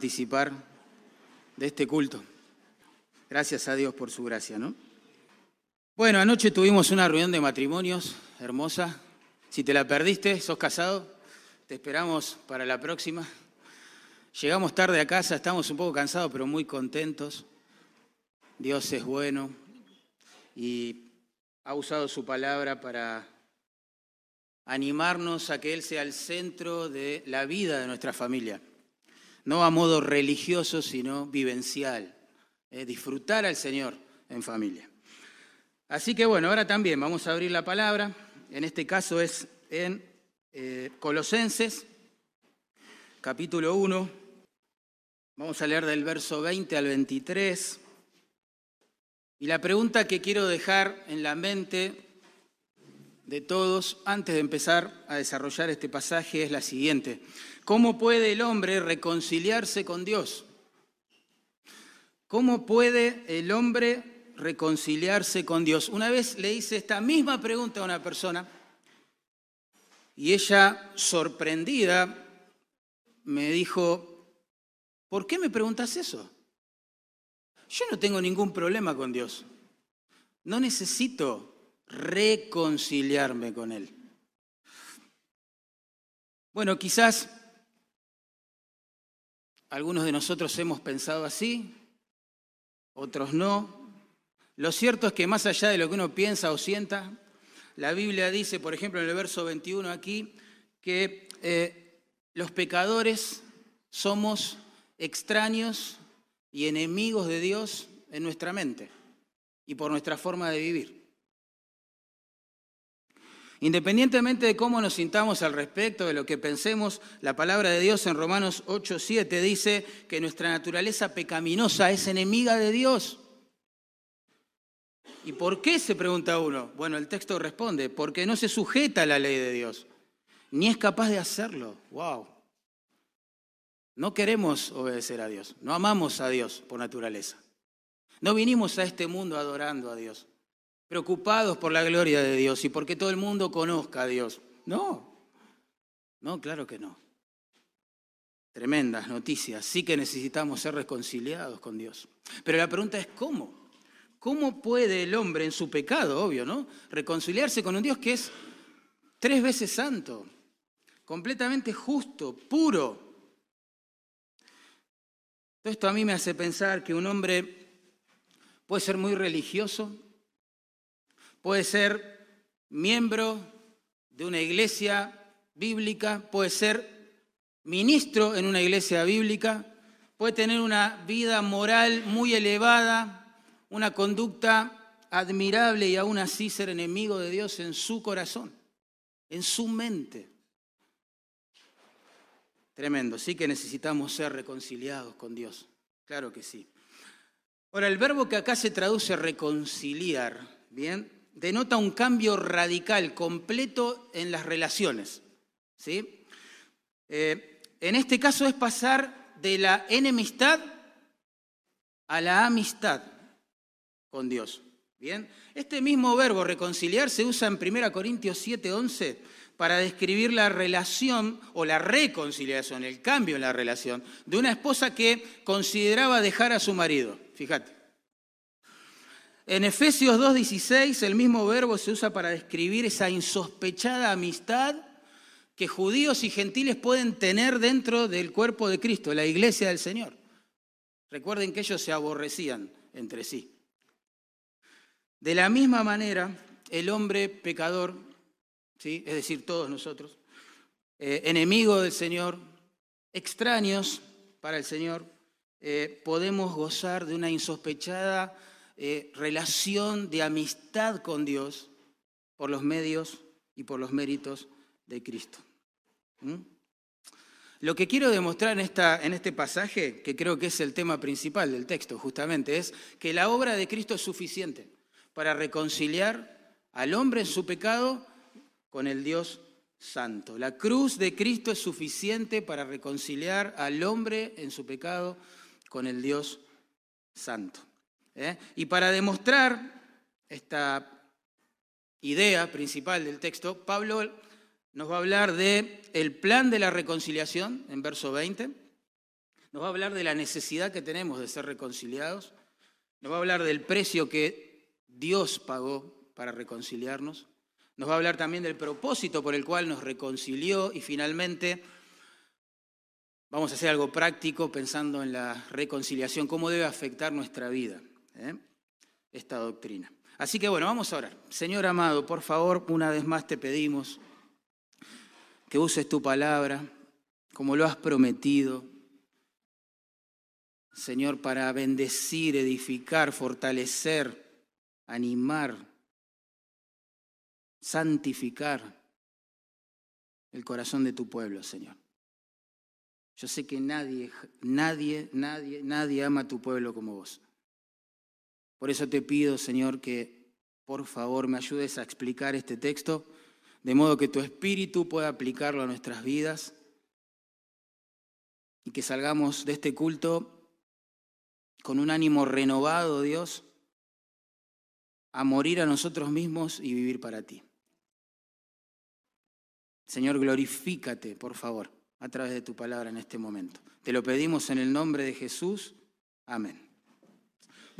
participar de este culto. Gracias a Dios por su gracia, ¿no? Bueno, anoche tuvimos una reunión de matrimonios hermosa. Si te la perdiste, sos casado, te esperamos para la próxima. Llegamos tarde a casa, estamos un poco cansados, pero muy contentos. Dios es bueno y ha usado su palabra para animarnos a que Él sea el centro de la vida de nuestra familia. No a modo religioso, sino vivencial. Eh, disfrutar al Señor en familia. Así que bueno, ahora también vamos a abrir la palabra. En este caso es en eh, Colosenses, capítulo 1. Vamos a leer del verso 20 al 23. Y la pregunta que quiero dejar en la mente de todos antes de empezar a desarrollar este pasaje es la siguiente. ¿Cómo puede el hombre reconciliarse con Dios? ¿Cómo puede el hombre reconciliarse con Dios? Una vez le hice esta misma pregunta a una persona y ella, sorprendida, me dijo, ¿por qué me preguntas eso? Yo no tengo ningún problema con Dios. No necesito reconciliarme con Él. Bueno, quizás algunos de nosotros hemos pensado así, otros no. Lo cierto es que más allá de lo que uno piensa o sienta, la Biblia dice, por ejemplo, en el verso 21 aquí, que eh, los pecadores somos extraños y enemigos de Dios en nuestra mente y por nuestra forma de vivir. Independientemente de cómo nos sintamos al respecto, de lo que pensemos, la palabra de Dios en Romanos 8, 7 dice que nuestra naturaleza pecaminosa es enemiga de Dios. ¿Y por qué? se pregunta uno. Bueno, el texto responde, porque no se sujeta a la ley de Dios, ni es capaz de hacerlo. ¡Wow! No queremos obedecer a Dios, no amamos a Dios por naturaleza. No vinimos a este mundo adorando a Dios preocupados por la gloria de Dios y porque todo el mundo conozca a Dios. No, no, claro que no. Tremendas noticias, sí que necesitamos ser reconciliados con Dios. Pero la pregunta es ¿cómo? ¿Cómo puede el hombre en su pecado, obvio, ¿no? Reconciliarse con un Dios que es tres veces santo, completamente justo, puro. Todo esto a mí me hace pensar que un hombre puede ser muy religioso, puede ser miembro de una iglesia bíblica, puede ser ministro en una iglesia bíblica, puede tener una vida moral muy elevada, una conducta admirable y aún así ser enemigo de Dios en su corazón, en su mente. Tremendo, sí que necesitamos ser reconciliados con Dios, claro que sí. Ahora, el verbo que acá se traduce reconciliar, ¿bien? Denota un cambio radical, completo en las relaciones. ¿sí? Eh, en este caso es pasar de la enemistad a la amistad con Dios. Bien, este mismo verbo reconciliar se usa en 1 Corintios 7:11 para describir la relación o la reconciliación, el cambio en la relación de una esposa que consideraba dejar a su marido. Fíjate. En Efesios 2.16 el mismo verbo se usa para describir esa insospechada amistad que judíos y gentiles pueden tener dentro del cuerpo de Cristo, la iglesia del Señor. Recuerden que ellos se aborrecían entre sí. De la misma manera, el hombre pecador, ¿sí? es decir, todos nosotros, eh, enemigo del Señor, extraños para el Señor, eh, podemos gozar de una insospechada eh, relación de amistad con Dios por los medios y por los méritos de Cristo. ¿Mm? Lo que quiero demostrar en, esta, en este pasaje, que creo que es el tema principal del texto justamente, es que la obra de Cristo es suficiente para reconciliar al hombre en su pecado con el Dios santo. La cruz de Cristo es suficiente para reconciliar al hombre en su pecado con el Dios santo. ¿Eh? Y para demostrar esta idea principal del texto, Pablo nos va a hablar de el plan de la reconciliación en verso 20, Nos va a hablar de la necesidad que tenemos de ser reconciliados. Nos va a hablar del precio que Dios pagó para reconciliarnos. Nos va a hablar también del propósito por el cual nos reconcilió y finalmente vamos a hacer algo práctico pensando en la reconciliación, cómo debe afectar nuestra vida ¿eh? esta doctrina. Así que bueno, vamos a orar. Señor amado, por favor, una vez más te pedimos que uses tu palabra como lo has prometido. Señor, para bendecir, edificar, fortalecer, animar, santificar el corazón de tu pueblo, Señor. Yo sé que nadie, nadie, nadie, nadie ama a tu pueblo como vos. Por eso te pido, Señor, que por favor me ayudes a explicar este texto, de modo que tu espíritu pueda aplicarlo a nuestras vidas y que salgamos de este culto con un ánimo renovado, Dios, a morir a nosotros mismos y vivir para ti. Señor, glorifícate, por favor, a través de tu palabra en este momento. Te lo pedimos en el nombre de Jesús. Amén.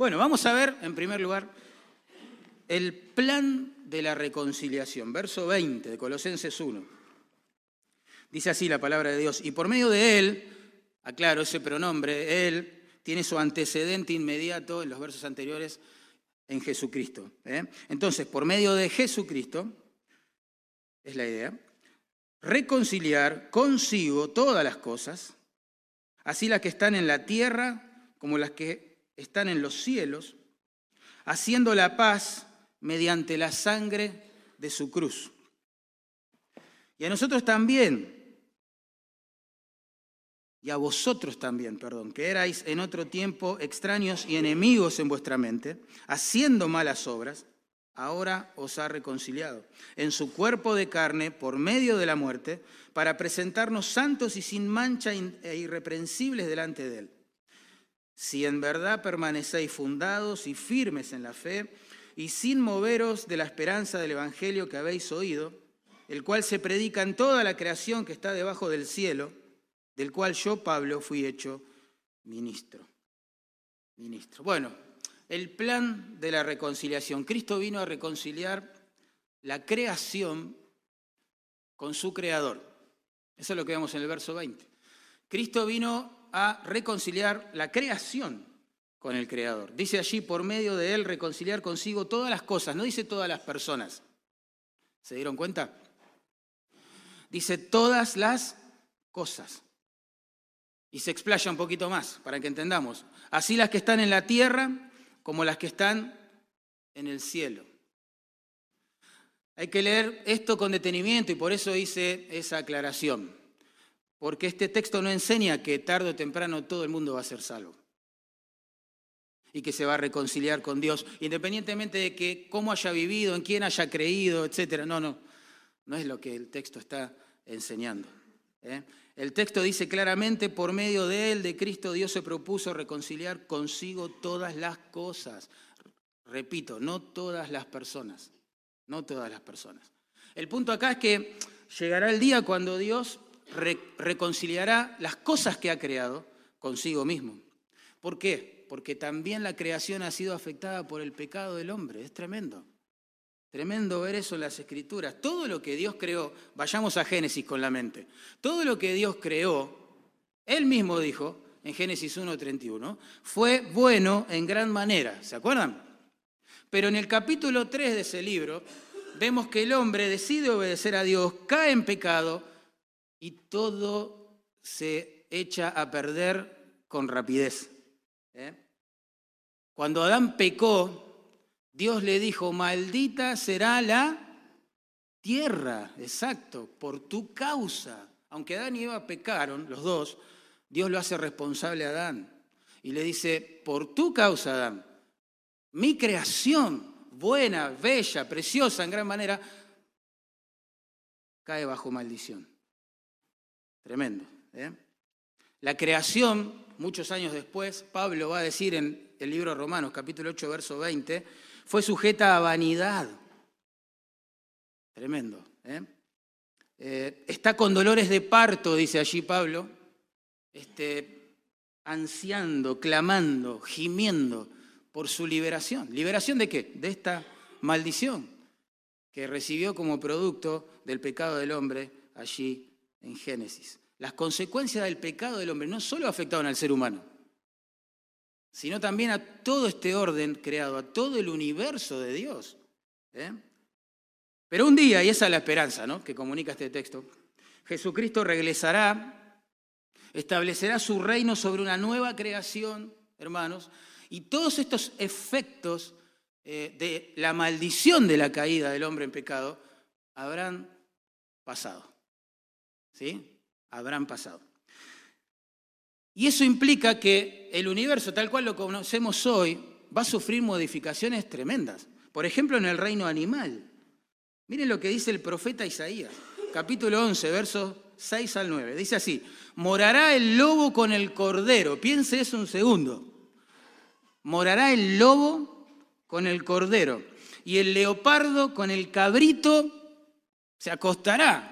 Bueno, vamos a ver, en primer lugar, el plan de la reconciliación. Verso 20 de Colosenses 1. Dice así la palabra de Dios. Y por medio de él, aclaro ese pronombre, él tiene su antecedente inmediato en los versos anteriores en Jesucristo. ¿eh? Entonces, por medio de Jesucristo, es la idea, reconciliar consigo todas las cosas, así las que están en la tierra como las que están en los cielos, haciendo la paz mediante la sangre de su cruz. Y a nosotros también, y a vosotros también, perdón, que erais en otro tiempo extraños y enemigos en vuestra mente, haciendo malas obras, ahora os ha reconciliado en su cuerpo de carne por medio de la muerte, para presentarnos santos y sin mancha e irreprensibles delante de él si en verdad permanecéis fundados y firmes en la fe, y sin moveros de la esperanza del Evangelio que habéis oído, el cual se predica en toda la creación que está debajo del cielo, del cual yo, Pablo, fui hecho ministro. Ministro. Bueno, el plan de la reconciliación. Cristo vino a reconciliar la creación con su creador. Eso es lo que vemos en el verso 20. Cristo vino a reconciliar la creación con el Creador. Dice allí, por medio de él, reconciliar consigo todas las cosas, no dice todas las personas. ¿Se dieron cuenta? Dice todas las cosas. Y se explaya un poquito más para que entendamos. Así las que están en la tierra como las que están en el cielo. Hay que leer esto con detenimiento y por eso hice esa aclaración porque este texto no enseña que tarde o temprano todo el mundo va a ser salvo y que se va a reconciliar con Dios, independientemente de que cómo haya vivido, en quién haya creído, etc. No, no, no es lo que el texto está enseñando. ¿eh? El texto dice claramente, por medio de él, de Cristo, Dios se propuso reconciliar consigo todas las cosas. Repito, no todas las personas, no todas las personas. El punto acá es que llegará el día cuando Dios reconciliará las cosas que ha creado consigo mismo. ¿Por qué? Porque también la creación ha sido afectada por el pecado del hombre. Es tremendo. Tremendo ver eso en las escrituras. Todo lo que Dios creó, vayamos a Génesis con la mente, todo lo que Dios creó, Él mismo dijo en Génesis 1.31, fue bueno en gran manera. ¿Se acuerdan? Pero en el capítulo 3 de ese libro vemos que el hombre decide obedecer a Dios, cae en pecado y todo se echa a perder con rapidez. ¿eh? Cuando Adán pecó, Dios le dijo, maldita será la tierra, exacto, por tu causa. Aunque Adán y Eva pecaron, los dos, Dios lo hace responsable a Adán. Y le dice, por tu causa, Adán, mi creación, buena, bella, preciosa en gran manera, cae bajo maldición. Tremendo. ¿eh? La creación, muchos años después, Pablo va a decir en el libro de Romanos, capítulo 8, verso 20, fue sujeta a vanidad. Tremendo. ¿eh? Eh, está con dolores de parto, dice allí Pablo. Este, ansiando, clamando, gimiendo por su liberación. ¿Liberación de qué? De esta maldición que recibió como producto del pecado del hombre allí en Génesis. Las consecuencias del pecado del hombre no solo afectaron al ser humano, sino también a todo este orden creado, a todo el universo de Dios. ¿eh? Pero un día, y esa es la esperanza ¿no? que comunica este texto, Jesucristo regresará, establecerá su reino sobre una nueva creación, hermanos, y todos estos efectos eh, de la maldición de la caída del hombre en pecado habrán pasado. ¿Sí? Habrán pasado. Y eso implica que el universo tal cual lo conocemos hoy va a sufrir modificaciones tremendas. Por ejemplo, en el reino animal. Miren lo que dice el profeta Isaías, capítulo 11, versos 6 al 9. Dice así, morará el lobo con el cordero. Piense eso un segundo. Morará el lobo con el cordero y el leopardo con el cabrito se acostará.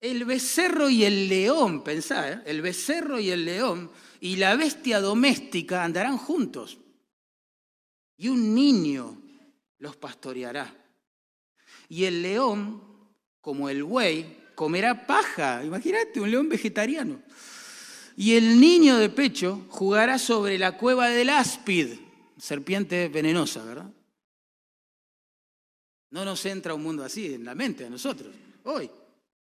El becerro y el león, pensá, ¿eh? el becerro y el león y la bestia doméstica andarán juntos. Y un niño los pastoreará. Y el león, como el buey, comerá paja. Imagínate, un león vegetariano. Y el niño de pecho jugará sobre la cueva del áspid, serpiente venenosa, ¿verdad? No nos entra un mundo así en la mente a nosotros, hoy.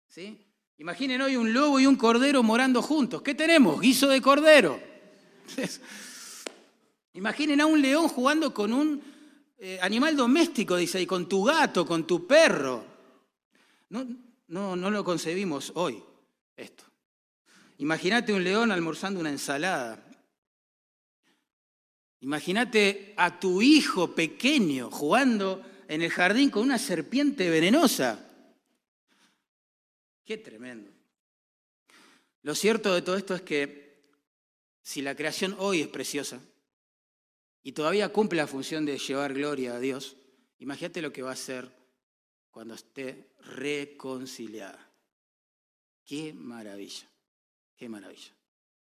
¿sí? Imaginen hoy un lobo y un cordero morando juntos. ¿Qué tenemos? Guiso de cordero. Imaginen a un león jugando con un eh, animal doméstico, dice, y con tu gato, con tu perro. No, no, no lo concebimos hoy, esto. Imagínate un león almorzando una ensalada. Imagínate a tu hijo pequeño jugando en el jardín con una serpiente venenosa. Qué tremendo. Lo cierto de todo esto es que si la creación hoy es preciosa y todavía cumple la función de llevar gloria a Dios, imagínate lo que va a ser cuando esté reconciliada. Qué maravilla, qué maravilla.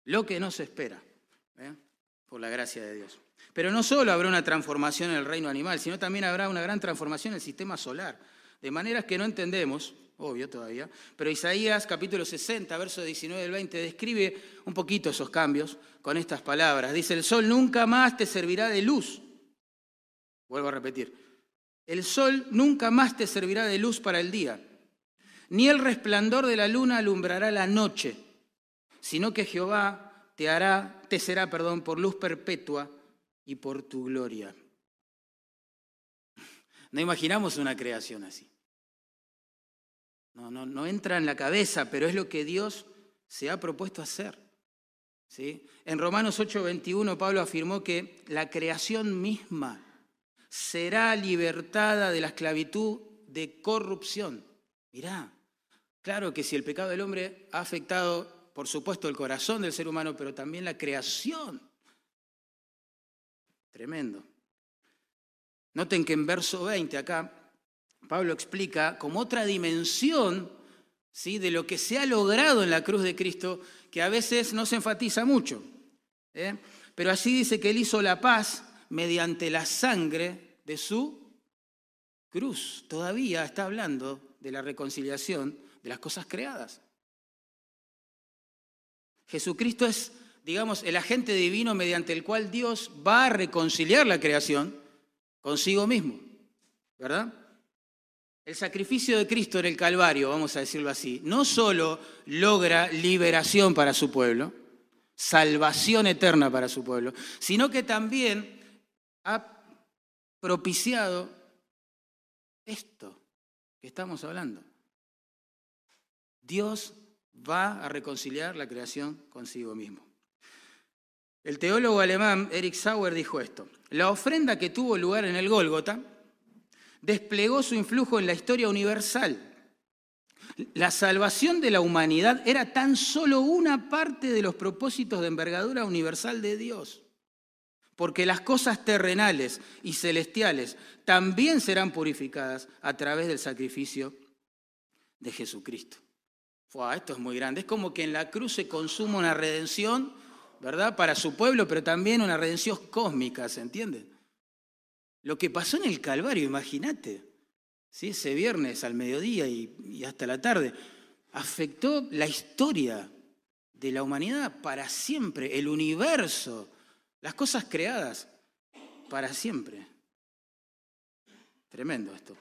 Lo que no se espera, ¿eh? por la gracia de Dios. Pero no solo habrá una transformación en el reino animal, sino también habrá una gran transformación en el sistema solar, de maneras que no entendemos, obvio todavía, pero Isaías capítulo 60, verso 19 al 20, describe un poquito esos cambios con estas palabras. Dice, el sol nunca más te servirá de luz. Vuelvo a repetir, el sol nunca más te servirá de luz para el día, ni el resplandor de la luna alumbrará la noche, sino que Jehová te hará, te será, perdón, por luz perpetua y por tu gloria. No imaginamos una creación así. No, no, no entra en la cabeza, pero es lo que Dios se ha propuesto hacer. ¿sí? En Romanos 8:21 Pablo afirmó que la creación misma será libertada de la esclavitud de corrupción. Mirá, claro que si el pecado del hombre ha afectado, por supuesto, el corazón del ser humano, pero también la creación Tremendo. Noten que en verso 20 acá Pablo explica como otra dimensión ¿sí? de lo que se ha logrado en la cruz de Cristo, que a veces no se enfatiza mucho. ¿eh? Pero así dice que él hizo la paz mediante la sangre de su cruz. Todavía está hablando de la reconciliación de las cosas creadas. Jesucristo es digamos, el agente divino mediante el cual Dios va a reconciliar la creación consigo mismo, ¿verdad? El sacrificio de Cristo en el Calvario, vamos a decirlo así, no solo logra liberación para su pueblo, salvación eterna para su pueblo, sino que también ha propiciado esto que estamos hablando. Dios va a reconciliar la creación consigo mismo. El teólogo alemán Erich Sauer dijo esto, la ofrenda que tuvo lugar en el Gólgota desplegó su influjo en la historia universal. La salvación de la humanidad era tan solo una parte de los propósitos de envergadura universal de Dios, porque las cosas terrenales y celestiales también serán purificadas a través del sacrificio de Jesucristo. esto es muy grande. Es como que en la cruz se consuma una redención ¿verdad? Para su pueblo, pero también una redención cósmica, ¿se entiende? Lo que pasó en el Calvario, imagínate, ¿sí? ese viernes al mediodía y, hasta la tarde, afectó la historia de la humanidad para siempre, el universo, las cosas creadas para siempre. Tremendo esto,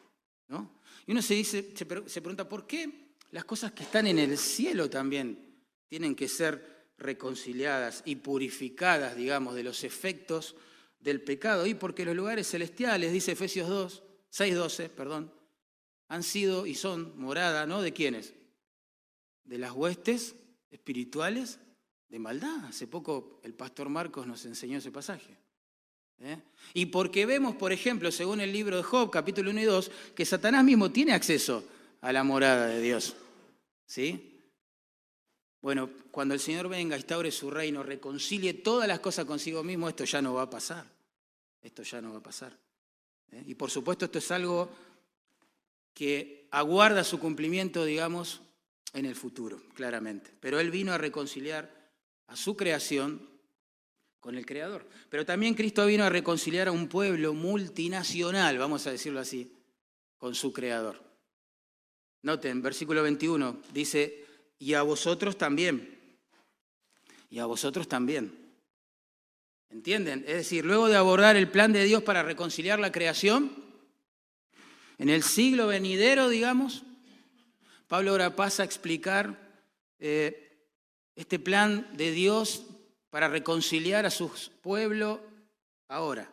¿no? Y uno se dice, se pregunta, ¿por qué las cosas que están en el cielo también tienen que ser reconciliadas y purificadas, digamos, de los efectos del pecado? Y porque los lugares celestiales, dice Efesios 2, 6.12, perdón, han sido y son morada, ¿no? ¿De quiénes? De las huestes espirituales de maldad. Hace poco el pastor Marcos nos enseñó ese pasaje. ¿eh? Y porque vemos, por ejemplo, según el libro de Job, capítulo 1 y 2, que Satanás mismo tiene acceso a la morada de Dios. ¿Sí? Bueno, cuando el Señor venga, instaure su reino, reconcilie todas las cosas consigo mismo, esto ya no va a pasar. Esto ya no va a pasar. ¿eh? Y por supuesto esto es algo que aguarda su cumplimiento, digamos, en el futuro, claramente. Pero Él vino a reconciliar a su creación con el Creador. Pero también Cristo vino a reconciliar a un pueblo multinacional, vamos a decirlo así, con su Creador. Noten, versículo 21 dice, y a vosotros también. Y a vosotros también. ¿Entienden? Es decir, luego de abordar el plan de Dios para reconciliar la creación, en el siglo venidero, digamos, Pablo ahora pasa a explicar eh, este plan de Dios para reconciliar a su pueblo ahora,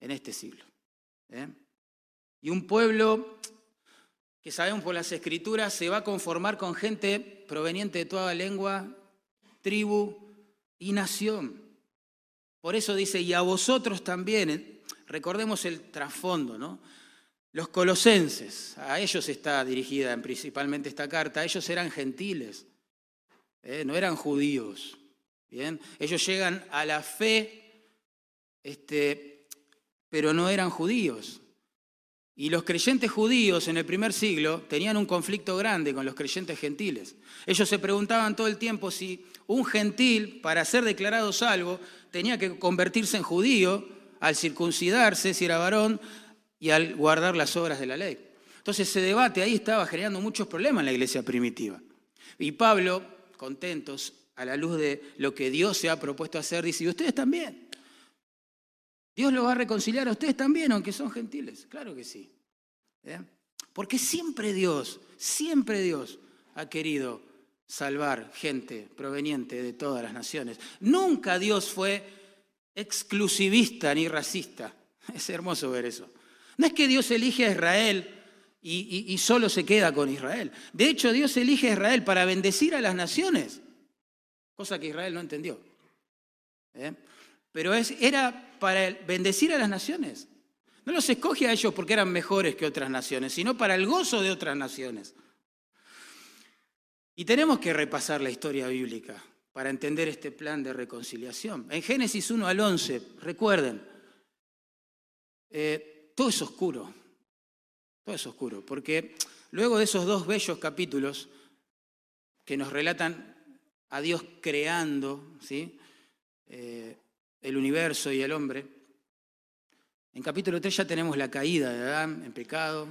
en este siglo. ¿eh? Y un pueblo que sabemos por las escrituras, se va a conformar con gente proveniente de toda lengua, tribu y nación. Por eso dice, y a vosotros también, eh, recordemos el trasfondo, ¿no? Los colosenses, a ellos está dirigida principalmente esta carta, ellos eran gentiles, ¿eh? no eran judíos. ¿bien? Ellos llegan a la fe, este, pero no eran judíos. Y los creyentes judíos en el primer siglo tenían un conflicto grande con los creyentes gentiles. Ellos se preguntaban todo el tiempo si un gentil, para ser declarado salvo, tenía que convertirse en judío al circuncidarse, si era varón, y al guardar las obras de la ley. Entonces ese debate ahí estaba generando muchos problemas en la iglesia primitiva. Y Pablo, contentos a la luz de lo que Dios se ha propuesto hacer, dice, y ustedes también. Dios lo va a reconciliar a ustedes también, aunque son gentiles. Claro que sí. ¿eh? Porque siempre Dios, siempre Dios ha querido salvar gente proveniente de todas las naciones. Nunca Dios fue exclusivista ni racista. Es hermoso ver eso. No es que Dios elige a Israel y, solo se queda con Israel. De hecho, Dios elige a Israel para bendecir a las naciones, cosa que Israel no entendió. ¿eh? Pero es, era para bendecir a las naciones. No los escoge a ellos porque eran mejores que otras naciones, sino para el gozo de otras naciones. Y tenemos que repasar la historia bíblica para entender este plan de reconciliación. En Génesis 1 al 11, recuerden, eh, todo es oscuro, todo es oscuro, porque luego de esos dos bellos capítulos que nos relatan a Dios creando, ¿sí? Eh, el universo y el hombre. En capítulo 3 ya tenemos la caída de Adán en pecado.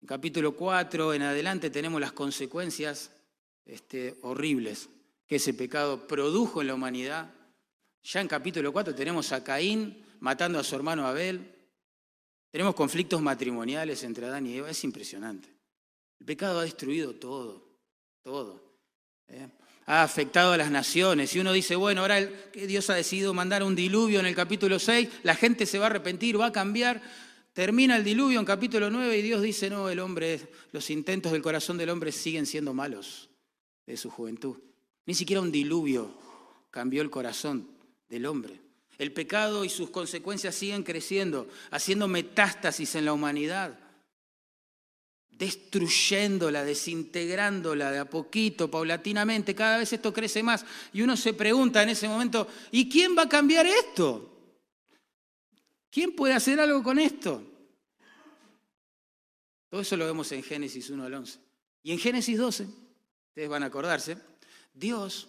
En capítulo 4 en adelante tenemos las consecuencias este, horribles que ese pecado produjo en la humanidad. Ya en capítulo 4 tenemos a Caín matando a su hermano Abel. Tenemos conflictos matrimoniales entre Adán y Eva. Es impresionante. El pecado ha destruido todo, todo. ¿eh? Ha afectado a las naciones. Y uno dice, bueno, ahora que Dios ha decidido mandar un diluvio en el capítulo 6, la gente se va a arrepentir, va a cambiar. Termina el diluvio en capítulo 9 y Dios dice, no, el hombre, los intentos del corazón del hombre siguen siendo malos de su juventud. Ni siquiera un diluvio cambió el corazón del hombre. El pecado y sus consecuencias siguen creciendo, haciendo metástasis en la humanidad destruyéndola, desintegrándola de a poquito, paulatinamente, cada vez esto crece más. Y uno se pregunta en ese momento, ¿y quién va a cambiar esto? ¿Quién puede hacer algo con esto? Todo eso lo vemos en Génesis 1 al 11. Y en Génesis 12, ustedes van a acordarse, Dios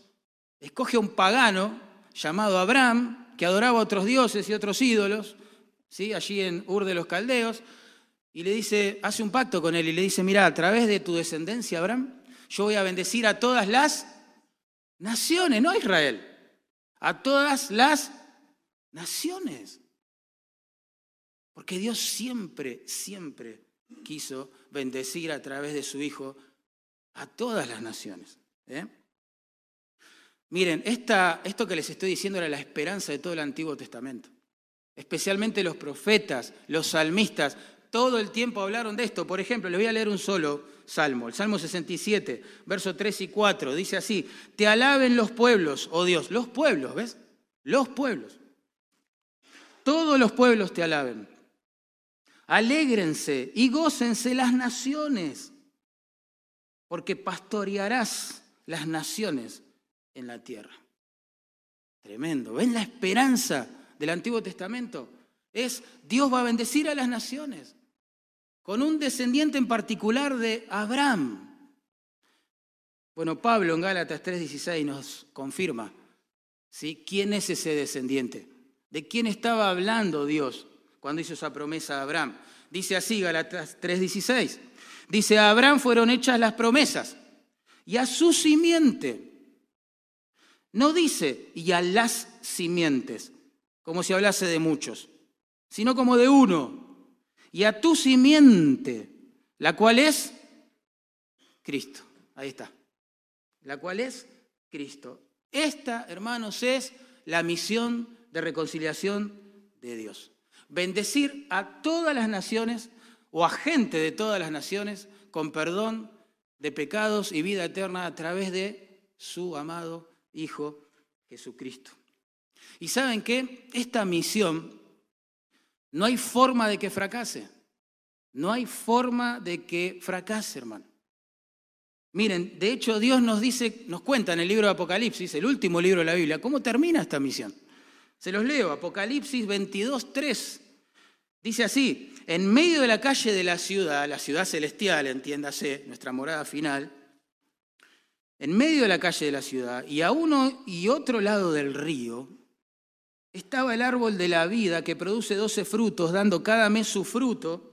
escoge a un pagano llamado Abraham, que adoraba a otros dioses y otros ídolos, ¿sí? allí en Ur de los Caldeos, y le dice, hace un pacto con él y le dice, mira, a través de tu descendencia, Abraham, yo voy a bendecir a todas las naciones, no a Israel, a todas las naciones. Porque Dios siempre, siempre quiso bendecir a través de su Hijo a todas las naciones. ¿eh? Miren, esto que les estoy diciendo era la esperanza de todo el Antiguo Testamento. Especialmente los profetas, los salmistas, todo el tiempo hablaron de esto. Por ejemplo, les voy a leer un solo salmo, el Salmo 67, versos 3 y 4. Dice así, te alaben los pueblos, oh Dios, los pueblos, ¿ves? Los pueblos. Todos los pueblos te alaben. Alégrense y gócense las naciones, porque pastorearás las naciones en la tierra. Tremendo. ¿Ven la esperanza del Antiguo Testamento? Es Dios va a bendecir a las naciones, con un descendiente en particular de Abraham. Bueno, Pablo en Gálatas 3:16 nos confirma ¿sí? quién es ese descendiente, de quién estaba hablando Dios cuando hizo esa promesa a Abraham. Dice así, Galatas 3:16. Dice, a Abraham fueron hechas las promesas y a su simiente. No dice, y a las simientes, como si hablase de muchos, sino como de uno. Y a tu simiente, la cual es Cristo. Ahí está. La cual es Cristo. Esta, hermanos, es la misión de reconciliación de Dios bendecir a todas las naciones o a gente de todas las naciones con perdón de pecados y vida eterna a través de su amado Hijo Jesucristo. Y saben que esta misión no hay forma de que fracase. No hay forma de que fracase, hermano. Miren, de hecho Dios nos dice, nos cuenta en el libro de Apocalipsis, el último libro de la Biblia, cómo termina esta misión. Se los leo, Apocalipsis 22, 3. Dice así, en medio de la calle de la ciudad, la ciudad celestial, entiéndase, nuestra morada final, en medio de la calle de la ciudad y a uno y otro lado del río, estaba el árbol de la vida que produce doce frutos, dando cada mes su fruto,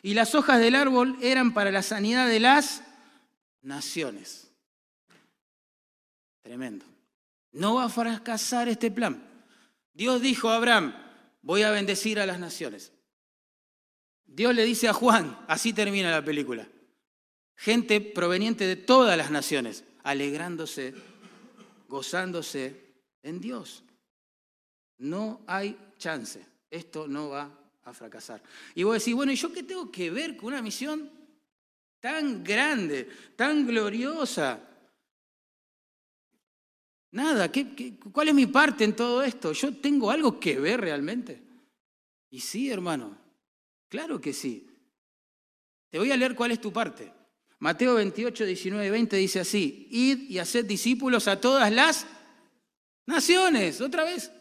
y las hojas del árbol eran para la sanidad de las naciones. Tremendo. No va a fracasar este plan. Dios dijo a Abraham, voy a bendecir a las naciones. Dios le dice a Juan, así termina la película, gente proveniente de todas las naciones, alegrándose, gozándose en Dios. No hay chance, esto no va a fracasar. Y vos decís, bueno, ¿y yo qué tengo que ver con una misión tan grande, tan gloriosa? Nada, ¿qué, cuál es mi parte en todo esto? ¿Yo tengo algo que ver realmente? Y sí, hermano, Claro que sí. Te voy a leer cuál es tu parte. Mateo 28, 19 y 20 dice así, id y haced discípulos a todas las naciones, otra vez,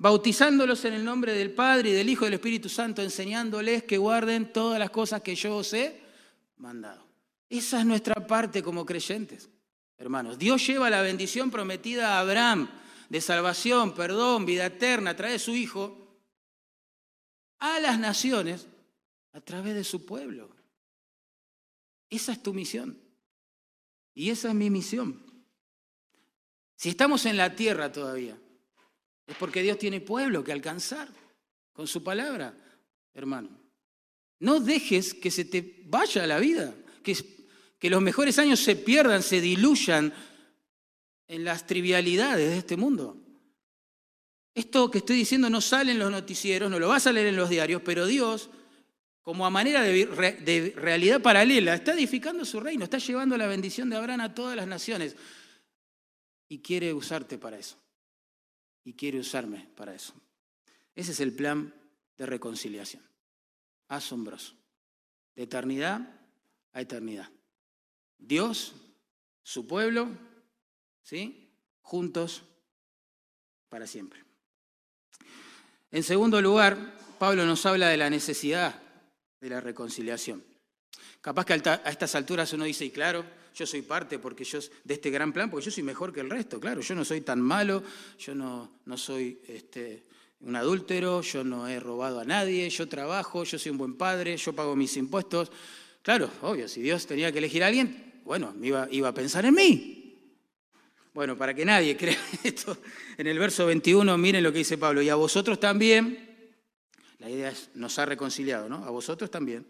bautizándolos en el nombre del Padre y del Hijo y del Espíritu Santo, enseñándoles que guarden todas las cosas que yo os he mandado. Esa es nuestra parte como creyentes, hermanos. Dios lleva la bendición prometida a Abraham de salvación, perdón, vida eterna de su Hijo a las naciones a través de su pueblo. Esa es tu misión. Y esa es mi misión. Si estamos en la tierra todavía, es porque Dios tiene pueblo que alcanzar con su palabra, hermano. No dejes que se te vaya la vida, que, los mejores años se pierdan, se diluyan en las trivialidades de este mundo. Esto que estoy diciendo no sale en los noticieros, no lo vas a leer en los diarios, pero Dios, como a manera de, realidad paralela, está edificando su reino, está llevando la bendición de Abraham a todas las naciones. Y quiere usarte para eso. Y quiere usarme para eso. Ese es el plan de reconciliación. Asombroso. De eternidad a eternidad. Dios, su pueblo, ¿sí? Juntos para siempre. En segundo lugar, Pablo nos habla de la necesidad de la reconciliación. Capaz que a estas alturas uno dice, y claro, yo soy parte porque yo, de este gran plan, porque yo soy mejor que el resto, claro, yo no soy tan malo, yo no, no soy este, un adúltero, yo no he robado a nadie, yo trabajo, yo soy un buen padre, yo pago mis impuestos. Claro, obvio, si Dios tenía que elegir a alguien, bueno, iba, iba a pensar en mí. Bueno, para que nadie crea esto, en el verso 21 miren lo que dice Pablo, y a vosotros también, la idea es, nos ha reconciliado, ¿no? A vosotros también,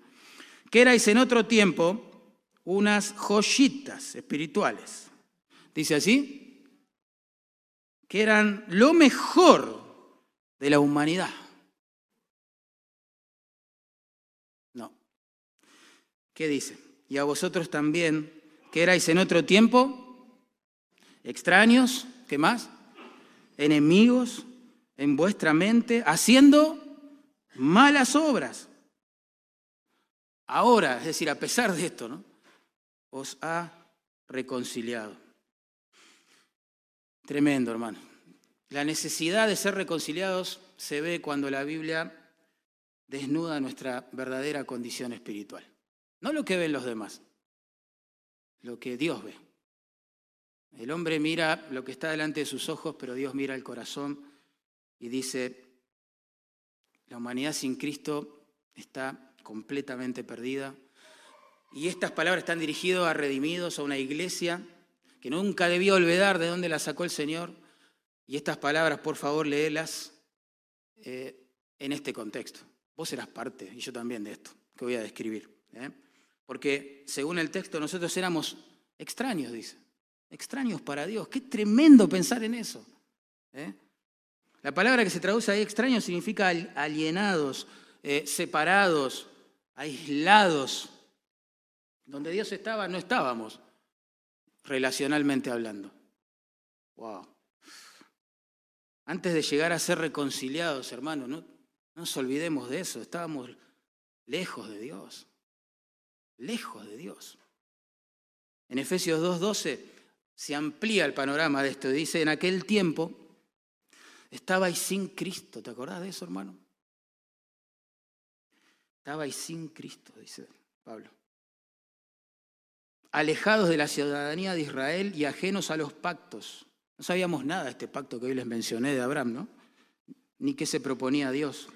que erais en otro tiempo unas joyitas espirituales. Dice así, que eran lo mejor de la humanidad. No. ¿Qué dice? Y a vosotros también, que erais en otro tiempo extraños, ¿qué más? Enemigos en vuestra mente, haciendo malas obras. Ahora, es decir, a pesar de esto, ¿no? Os ha reconciliado. Tremendo, hermano. La necesidad de ser reconciliados se ve cuando la Biblia desnuda nuestra verdadera condición espiritual. No lo que ven los demás, lo que Dios ve. El hombre mira lo que está delante de sus ojos, pero Dios mira el corazón y dice, la humanidad sin Cristo está completamente perdida. Y estas palabras están dirigidas a redimidos, a una iglesia que nunca debió olvidar de dónde la sacó el Señor. Y estas palabras, por favor, léelas eh, en este contexto. Vos serás parte, y yo también, de esto que voy a describir. ¿eh? Porque según el texto, nosotros éramos extraños, dice. Extraños para Dios. Qué tremendo pensar en eso. ¿eh? La palabra que se traduce ahí extraño significa alienados, separados, aislados. Donde Dios estaba, no estábamos, relacionalmente hablando. Wow. Antes de llegar a ser reconciliados, hermanos, no, no nos olvidemos de eso. Estábamos lejos de Dios. Lejos de Dios. En Efesios 2.12 se amplía el panorama de esto. Dice, en aquel tiempo Estabais sin Cristo, ¿te acordás de eso, hermano? Estabais sin Cristo, dice Pablo. Alejados de la ciudadanía de Israel y ajenos a los pactos. No sabíamos nada de este pacto que hoy les mencioné de Abraham, ¿no? Ni qué se proponía Dios.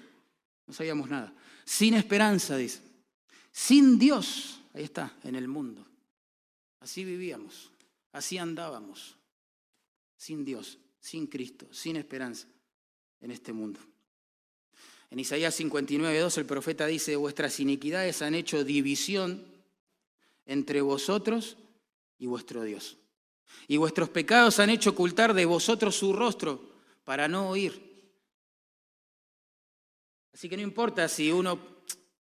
No sabíamos nada. Sin esperanza, dice. Sin Dios, ahí está, en el mundo. Así vivíamos, así andábamos, sin Dios sin Cristo, sin esperanza en este mundo. En Isaías 59, 2 el profeta dice, vuestras iniquidades han hecho división entre vosotros y vuestro Dios. Y vuestros pecados han hecho ocultar de vosotros su rostro para no oír. Así que no importa si uno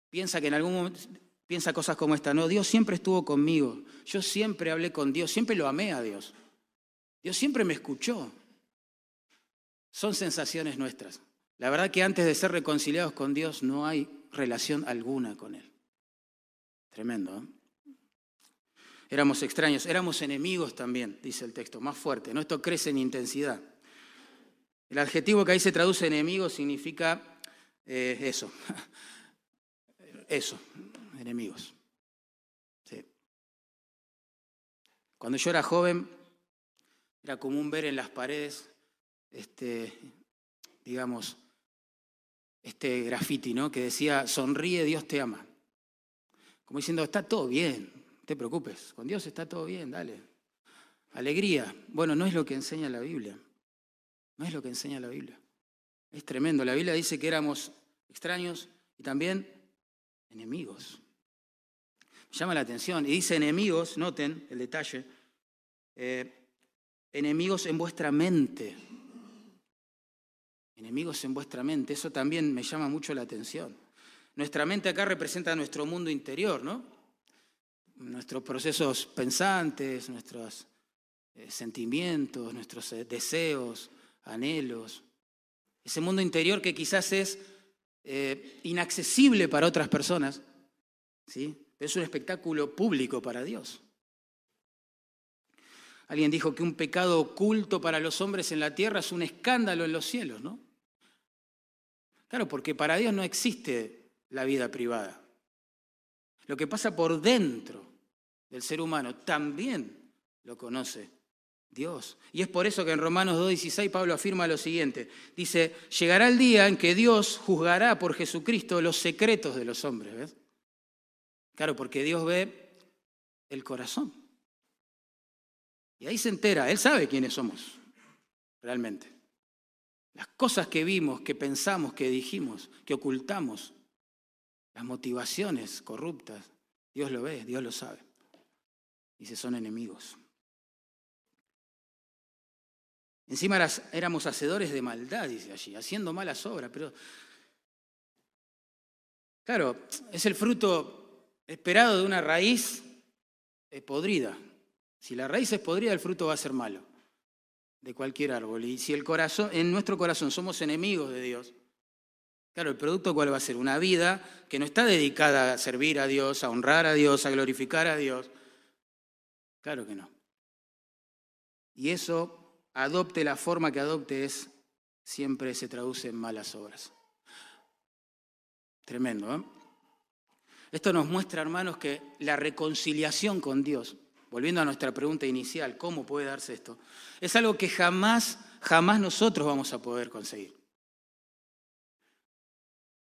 piensa que en algún momento piensa cosas como esta, no, Dios siempre estuvo conmigo, yo siempre hablé con Dios, siempre lo amé a Dios. Dios siempre me escuchó. Son sensaciones nuestras. La verdad que antes de ser reconciliados con Dios no hay relación alguna con Él. Tremendo. ¿eh? Éramos extraños, éramos enemigos también, dice el texto, más fuerte. ¿no? Esto crece en intensidad. El adjetivo que ahí se traduce enemigo significa eh, eso. Eso, enemigos. Cuando yo era joven, era común ver en las paredes este, digamos, este graffiti, ¿no? Que decía, sonríe, Dios te ama. Como diciendo, está todo bien, te preocupes, con Dios está todo bien, dale. Alegría. Bueno, no es lo que enseña la Biblia. No es lo que enseña la Biblia. Es tremendo. La Biblia dice que éramos extraños y también enemigos. Me llama la atención. Y dice enemigos, noten el detalle, eh, enemigos en vuestra mente enemigos en vuestra mente. Eso también me llama mucho la atención. Nuestra mente acá representa nuestro mundo interior, ¿no? Nuestros procesos pensantes, nuestros eh, sentimientos, nuestros eh, deseos, anhelos. Ese mundo interior que quizás es eh, inaccesible para otras personas, ¿sí? es un espectáculo público para Dios. Alguien dijo que un pecado oculto para los hombres en la tierra es un escándalo en los cielos, ¿no? Claro, porque para Dios no existe la vida privada. Lo que pasa por dentro del ser humano también lo conoce Dios. Y es por eso que en Romanos 2.16 Pablo afirma lo siguiente. Dice, llegará el día en que Dios juzgará por Jesucristo los secretos de los hombres. ¿ves? Claro, porque Dios ve el corazón. Y ahí se entera, Él sabe quiénes somos, realmente. Las cosas que vimos, que pensamos, que dijimos, que ocultamos, las motivaciones corruptas, Dios lo ve, Dios lo sabe. Dice, son enemigos. Encima éramos hacedores de maldad, dice allí, haciendo malas obras, pero claro, es el fruto esperado de una raíz podrida. Si la raíz es podrida, el fruto va a ser malo de cualquier árbol. Y si el corazón, en nuestro corazón somos enemigos de Dios, claro, el producto cuál va a ser? Una vida que no está dedicada a servir a Dios, a honrar a Dios, a glorificar a Dios. Claro que no. Y eso adopte la forma que adopte, es, siempre se traduce en malas obras. Tremendo, ¿eh? Esto nos muestra, hermanos, que la reconciliación con Dios, volviendo a nuestra pregunta inicial, ¿cómo puede darse esto? Es algo que jamás, jamás nosotros vamos a poder conseguir.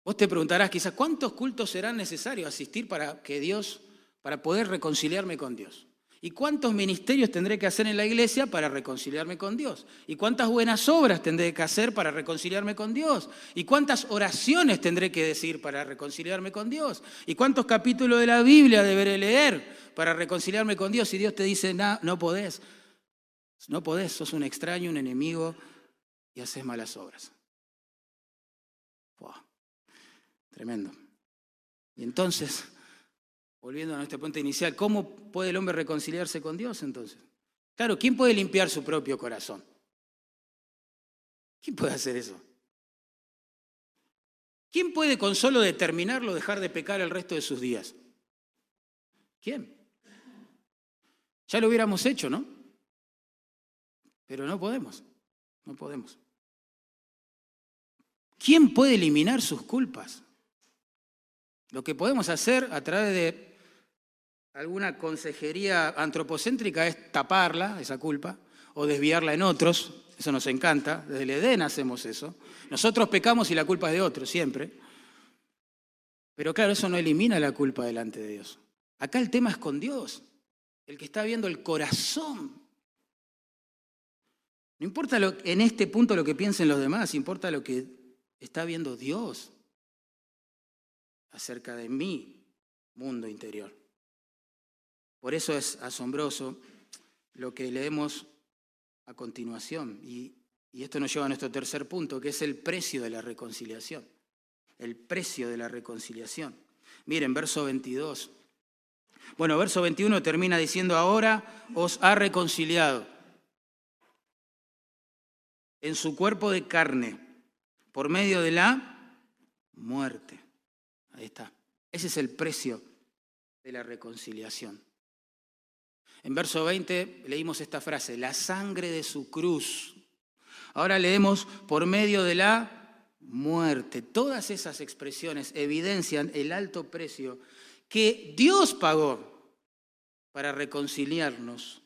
Vos te preguntarás quizás, ¿cuántos cultos serán necesarios asistir para que Dios, para poder reconciliarme con Dios? ¿Y cuántos ministerios tendré que hacer en la iglesia para reconciliarme con Dios? ¿Y cuántas buenas obras tendré que hacer para reconciliarme con Dios? ¿Y cuántas oraciones tendré que decir para reconciliarme con Dios? ¿Y cuántos capítulos de la Biblia deberé leer para reconciliarme con Dios? Y Dios te dice, no, no podés, no podés, sos un extraño, un enemigo y haces malas obras. Tremendo. Y entonces volviendo a nuestro punto inicial, ¿cómo puede el hombre reconciliarse con Dios entonces? Claro, ¿quién puede limpiar su propio corazón? ¿Quién puede hacer eso? ¿Quién puede con solo determinarlo dejar de pecar el resto de sus días? ¿Quién? Ya lo hubiéramos hecho, ¿no? Pero no podemos, no podemos. ¿Quién puede eliminar sus culpas? Lo que podemos hacer a través de alguna consejería antropocéntrica es taparla, esa culpa, o desviarla en otros. Eso nos encanta. Desde el Edén hacemos eso. Nosotros pecamos y la culpa es de otros, siempre. Pero claro, eso no elimina la culpa delante de Dios. Acá el tema es con Dios, el que está viendo el corazón. No importa en este punto lo que piensen los demás, importa lo que está viendo Dios acerca de mi mundo interior. Por eso es asombroso lo que leemos a continuación. Y, esto nos lleva a nuestro tercer punto, que es el precio de la reconciliación. El precio de la reconciliación. Miren, verso 22. Bueno, verso 21 termina diciendo, ahora os ha reconciliado en su cuerpo de carne por medio de la muerte. Ahí está. Ese es el precio de la reconciliación. En verso 20 leímos esta frase, la sangre de su cruz. Ahora leemos por medio de la muerte. Todas esas expresiones evidencian el alto precio que Dios pagó para reconciliarnos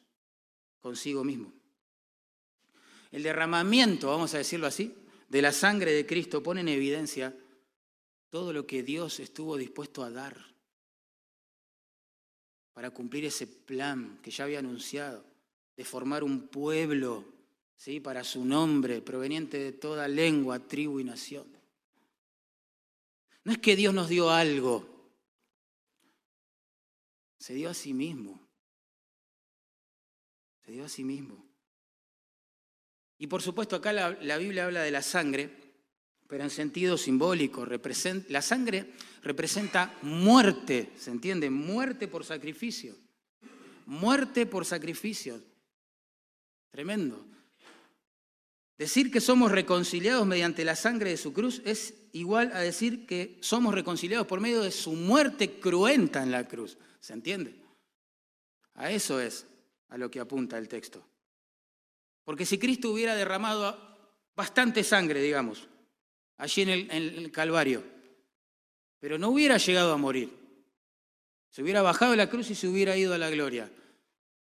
consigo mismo. El derramamiento, vamos a decirlo así, de la sangre de Cristo pone en evidencia todo lo que Dios estuvo dispuesto a dar para cumplir ese plan que ya había anunciado, de formar un pueblo ¿sí? para su nombre, proveniente de toda lengua, tribu y nación. No es que Dios nos dio algo, se dio a sí mismo. Se dio a sí mismo. Y por supuesto acá la, la Biblia habla de la sangre, pero en sentido simbólico. La sangre representa muerte, ¿se entiende? Muerte por sacrificio. Muerte por sacrificio. Tremendo. Decir que somos reconciliados mediante la sangre de su cruz es igual a decir que somos reconciliados por medio de su muerte cruenta en la cruz. ¿Se entiende? A eso es a lo que apunta el texto. Porque si Cristo hubiera derramado bastante sangre, digamos, allí en el, Calvario, pero no hubiera llegado a morir. Se hubiera bajado de la cruz y se hubiera ido a la gloria.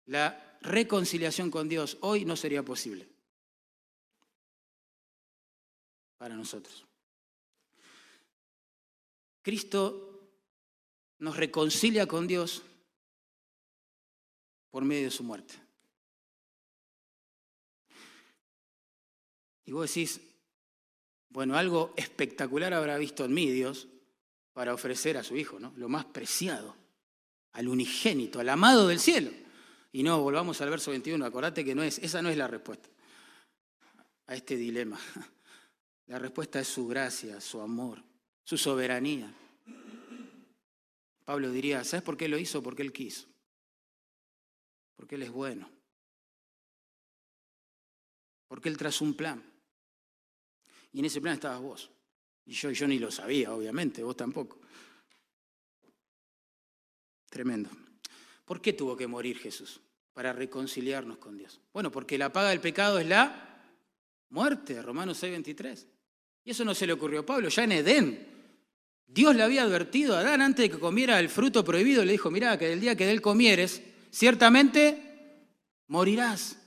La reconciliación con Dios hoy no sería posible para nosotros. Cristo nos reconcilia con Dios por medio de su muerte. Y vos decís, bueno, algo espectacular habrá visto en mí Dios para ofrecer a su Hijo, ¿no? Lo más preciado, al unigénito, al amado del cielo. Y no, volvamos al verso 21, acordate que no es, esa no es la respuesta a este dilema. La respuesta es su gracia, su amor, su soberanía. Pablo diría, ¿sabes por qué lo hizo? Porque él quiso. Porque él es bueno. Porque él trazó un plan. Y en ese plan estabas vos. Y yo, yo ni lo sabía, obviamente, vos tampoco. Tremendo. ¿Por qué tuvo que morir Jesús? Para reconciliarnos con Dios. Bueno, porque la paga del pecado es la muerte, Romanos 6:23. Y eso no se le ocurrió a Pablo, ya en Edén. Dios le había advertido a Adán antes de que comiera el fruto prohibido, le dijo, mira, que el día que de él comieres, ciertamente morirás.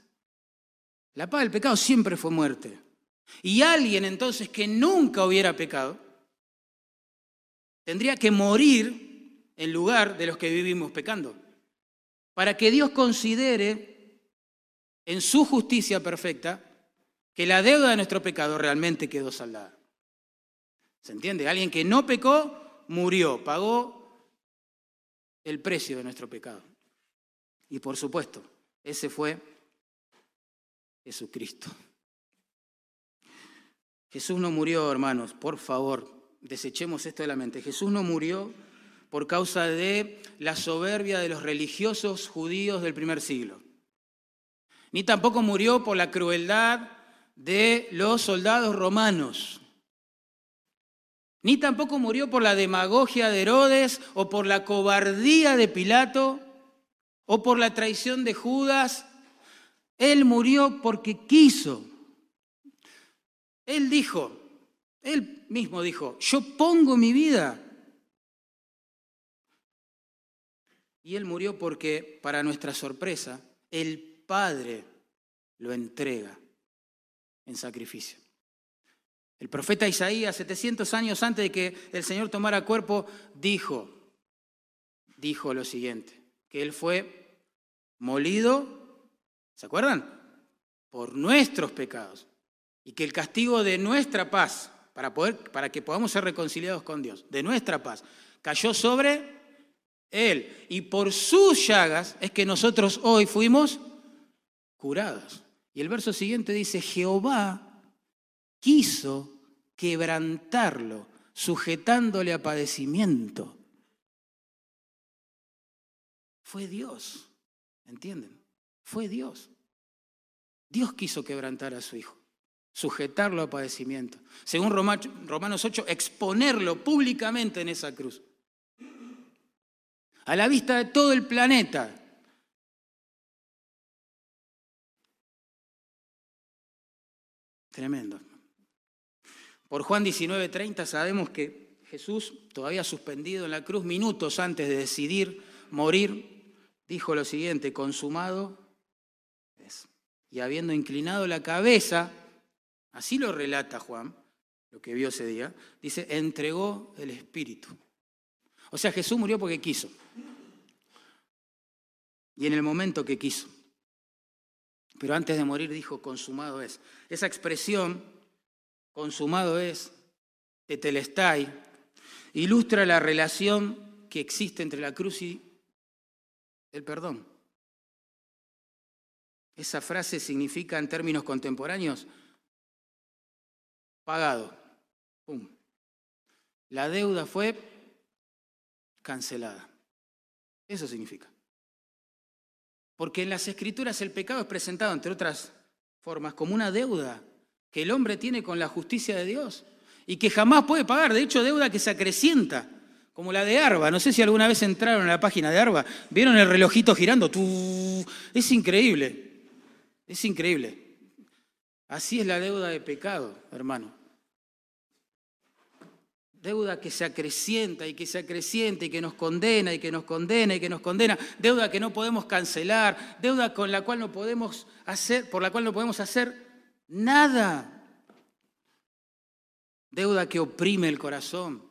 La paga del pecado siempre fue muerte. Y alguien entonces que nunca hubiera pecado, tendría que morir en lugar de los que vivimos pecando, para que Dios considere en su justicia perfecta que la deuda de nuestro pecado realmente quedó saldada. ¿Se entiende? Alguien que no pecó, murió, pagó el precio de nuestro pecado. Y por supuesto, ese fue Jesucristo. Jesús no murió, hermanos, por favor, desechemos esto de la mente. Jesús no murió por causa de la soberbia de los religiosos judíos del primer siglo. Ni tampoco murió por la crueldad de los soldados romanos. Ni tampoco murió por la demagogia de Herodes o por la cobardía de Pilato o por la traición de Judas. Él murió porque quiso. Él dijo, él mismo dijo, yo pongo mi vida. Y él murió porque, para nuestra sorpresa, el Padre lo entrega en sacrificio. El profeta Isaías, 700 años antes de que el Señor tomara cuerpo, dijo, dijo lo siguiente, que Él fue molido, ¿se acuerdan? Por nuestros pecados. Y que el castigo de nuestra paz, para, poder, para que podamos ser reconciliados con Dios, de nuestra paz, cayó sobre Él. Y por sus llagas es que nosotros hoy fuimos curados. Y el verso siguiente dice, Jehová quiso quebrantarlo, sujetándole a padecimiento. Fue Dios, ¿entienden? Fue Dios. Dios quiso quebrantar a su hijo, sujetarlo a padecimiento. Según Romanos 8, exponerlo públicamente en esa cruz. A la vista de todo el planeta, Tremendo. Por Juan 19:30 sabemos que Jesús, todavía suspendido en la cruz, minutos antes de decidir morir, dijo lo siguiente, consumado es. Y habiendo inclinado la cabeza, así lo relata Juan, lo que vio ese día, dice, entregó el Espíritu. O sea, Jesús murió porque quiso. Y en el momento que quiso. Pero antes de morir dijo, consumado es. Esa expresión, consumado es, tetelestai, ilustra la relación que existe entre la cruz y el perdón. Esa frase significa en términos contemporáneos pagado. Pum. La deuda fue cancelada. Eso significa. Porque en las escrituras el pecado es presentado, entre otras formas, como una deuda que el hombre tiene con la justicia de Dios y que jamás puede pagar. De hecho, deuda que se acrecienta, como la de Arba. No sé si alguna vez entraron a la página de Arba, vieron el relojito girando. Es increíble, es increíble. Así es la deuda de pecado, hermano. Deuda que se acrecienta y que se acrecienta y que nos condena y que nos condena y que nos condena. Deuda que no podemos cancelar. Deuda con la cual no podemos hacer, por la cual no podemos hacer nada. Deuda que oprime el corazón.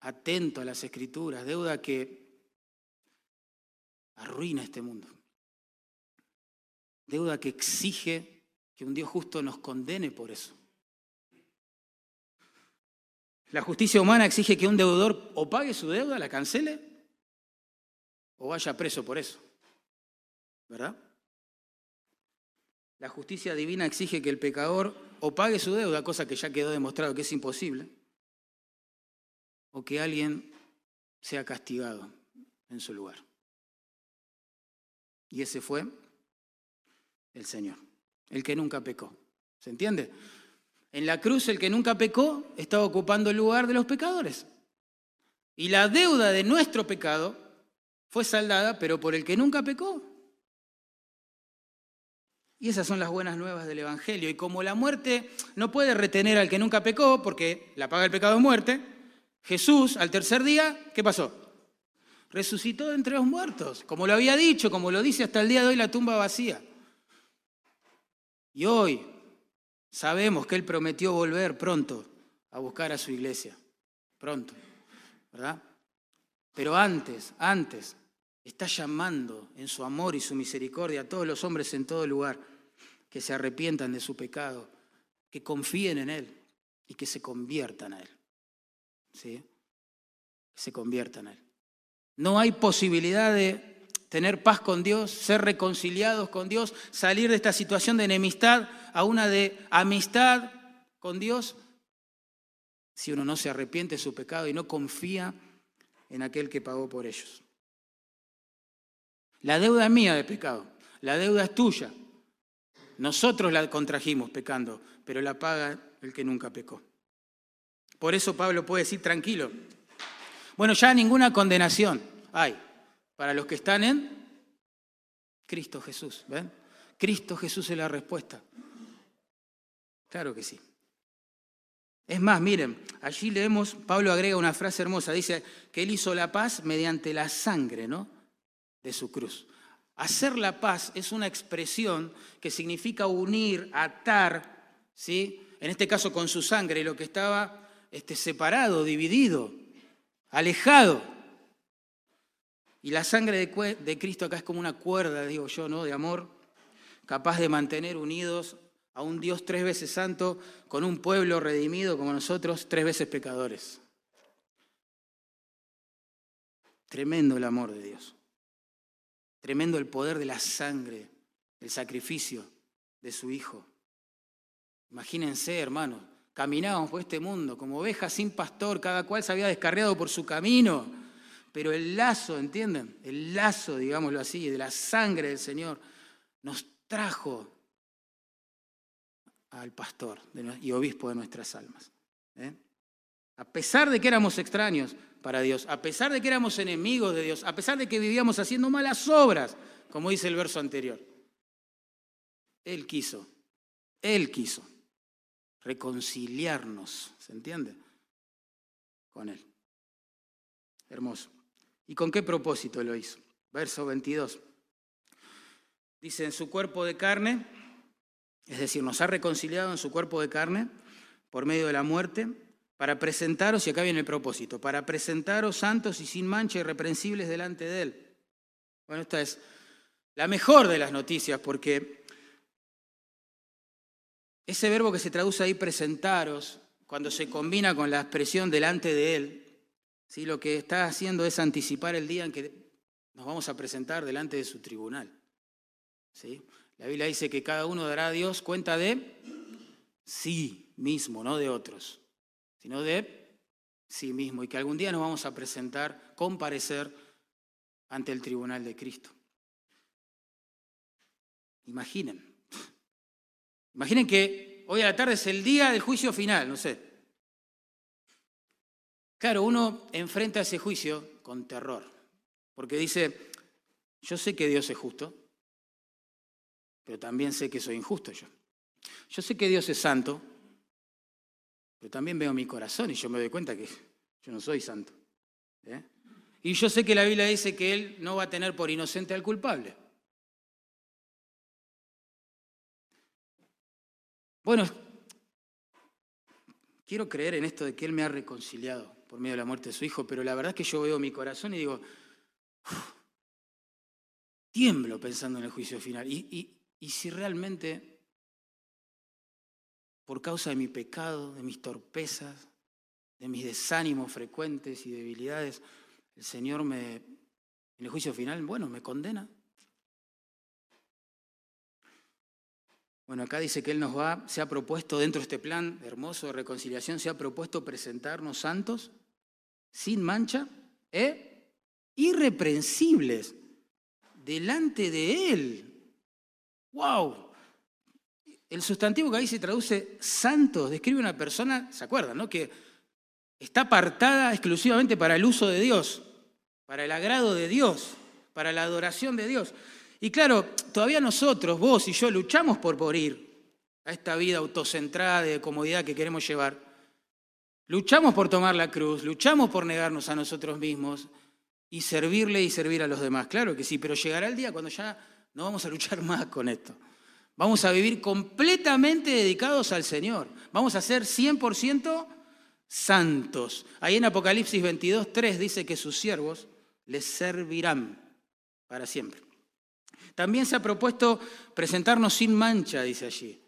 Atento a las escrituras. Deuda que arruina este mundo. Deuda que exige que un Dios justo nos condene por eso. La justicia humana exige que un deudor o pague su deuda, la cancele, o vaya preso por eso. ¿Verdad? La justicia divina exige que el pecador o pague su deuda, cosa que ya quedó demostrado que es imposible, o que alguien sea castigado en su lugar. Y ese fue el Señor, el que nunca pecó. ¿Se entiende? En la cruz el que nunca pecó estaba ocupando el lugar de los pecadores. Y la deuda de nuestro pecado fue saldada, pero por el que nunca pecó. Y esas son las buenas nuevas del Evangelio. Y como la muerte no puede retener al que nunca pecó, porque la paga el pecado es muerte, Jesús al tercer día, ¿qué pasó? Resucitó de entre los muertos, como lo había dicho, como lo dice hasta el día de hoy la tumba vacía. Y hoy, Sabemos que Él prometió volver pronto a buscar a su iglesia, pronto, ¿verdad? Pero antes, antes, está llamando en su amor y su misericordia a todos los hombres en todo lugar que se arrepientan de su pecado, que confíen en Él y que se conviertan a Él. ¿Sí? Que se conviertan a Él. No hay posibilidad de tener paz con Dios, ser reconciliados con Dios, salir de esta situación de enemistad a una de amistad con Dios, si uno no se arrepiente de su pecado y no confía en aquel que pagó por ellos. La deuda es mía de pecado, la deuda es tuya. Nosotros la contrajimos pecando, pero la paga el que nunca pecó. Por eso Pablo puede decir tranquilo, bueno, ya ninguna condenación hay para los que están en Cristo Jesús. ¿Ven? Cristo Jesús es la respuesta. Claro que sí. Es más, miren, allí leemos, Pablo agrega una frase hermosa, dice que él hizo la paz mediante la sangre, ¿no? De su cruz. Hacer la paz es una expresión que significa unir, atar, ¿sí? En este caso con su sangre, lo que estaba este, separado, dividido, alejado. Y la sangre de, Cristo acá es como una cuerda, digo yo, ¿no? De amor, capaz de mantener unidos a un Dios tres veces santo con un pueblo redimido como nosotros, tres veces pecadores. Tremendo el amor de Dios. Tremendo el poder de la sangre, el sacrificio de su Hijo. Imagínense, hermanos, caminábamos por este mundo como ovejas sin pastor, cada cual se había descarriado por su camino pero el lazo, ¿entienden? El lazo, digámoslo así, de la sangre del Señor nos trajo al pastor y obispo de nuestras almas. ¿eh? A pesar de que éramos extraños para Dios, a pesar de que éramos enemigos de Dios, a pesar de que vivíamos haciendo malas obras, como dice el verso anterior, Él quiso, Él quiso reconciliarnos, ¿se entiende? Con Él. Hermoso. ¿Y con qué propósito lo hizo? Verso 22. Dice, en su cuerpo de carne, es decir, nos ha reconciliado en su cuerpo de carne por medio de la muerte, para presentaros, y acá viene el propósito, para presentaros santos y sin mancha irreprensibles delante de Él. Bueno, esta es la mejor de las noticias, porque ese verbo que se traduce ahí, presentaros, cuando se combina con la expresión delante de Él, ¿sí? lo que está haciendo es anticipar el día en que nos vamos a presentar delante de su tribunal. ¿sí? La Biblia dice que cada uno dará a Dios cuenta de sí mismo, no de otros, sino de sí mismo, y que algún día nos vamos a presentar, comparecer ante el tribunal de Cristo. Imaginen, imaginen que hoy a la tarde es el día del juicio final, no sé, Claro, uno enfrenta ese juicio con terror, porque dice, yo sé que Dios es justo, pero también sé que soy injusto yo. Yo sé que Dios es santo, pero también veo mi corazón y yo me doy cuenta que yo no soy santo. ¿eh? Y yo sé que la Biblia dice que Él no va a tener por inocente al culpable. Bueno, quiero creer en esto de que Él me ha reconciliado por medio de la muerte de su Hijo, pero la verdad es que yo veo mi corazón y digo, tiemblo pensando en el juicio final. Y, y si realmente, por causa de mi pecado, de mis torpezas, de mis desánimos frecuentes y debilidades, el Señor me, en el juicio final, bueno, me condena. Bueno, acá dice que Él nos va, se ha propuesto dentro de este plan hermoso de reconciliación, se ha propuesto presentarnos santos, sin mancha, e irreprensibles delante de Él. ¡Wow! El sustantivo que ahí se traduce santos describe una persona, ¿se acuerdan, no? Que está apartada exclusivamente para el uso de Dios para el agrado de Dios, para la adoración de Dios. Y claro, todavía nosotros, vos y yo, luchamos por morir a esta vida autocentrada de comodidad que queremos llevar. Luchamos por tomar la cruz, luchamos por negarnos a nosotros mismos y servirle y servir a los demás. Claro que sí, pero llegará el día cuando ya no vamos a luchar más con esto. Vamos a vivir completamente dedicados al Señor. Vamos a ser 100% santos. Ahí en Apocalipsis 22, 3 dice que sus siervos les servirán para siempre. También se ha propuesto presentarnos sin mancha, dice allí.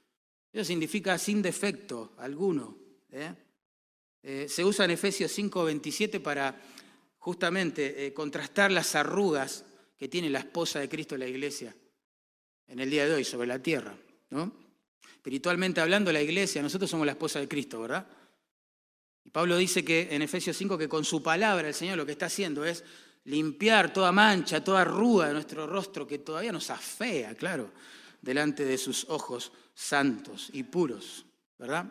Eso significa sin defecto alguno. ¿eh? Eh, se usa en Efesios 5:27 para justamente eh, contrastar las arrugas que tiene la esposa de Cristo en la iglesia en el día de hoy sobre la tierra. ¿no? Espiritualmente hablando, la iglesia, nosotros somos la esposa de Cristo, ¿verdad? Y Pablo dice que en Efesios 5 que con su palabra el Señor lo que está haciendo es limpiar toda mancha, toda arruga de nuestro rostro que todavía nos afea, claro, delante de sus ojos santos y puros, ¿verdad?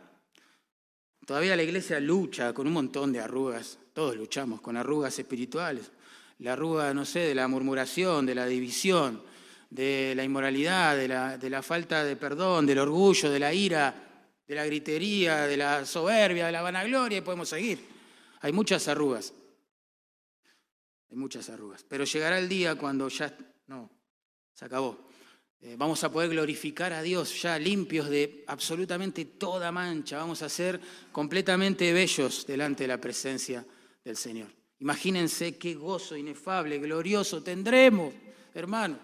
Todavía la iglesia lucha con un montón de arrugas, todos luchamos con arrugas espirituales, la arruga, no sé, de la murmuración, de la división, de la inmoralidad, de la, falta de perdón, del orgullo, de la ira, de la gritería, de la soberbia, de la vanagloria, y podemos seguir. Hay muchas arrugas. Hay muchas arrugas. Pero llegará el día cuando ya, no, se acabó. Eh, vamos a poder glorificar a Dios ya limpios de absolutamente toda mancha. Vamos a ser completamente bellos delante de la presencia del Señor. Imagínense qué gozo inefable, glorioso tendremos, hermano.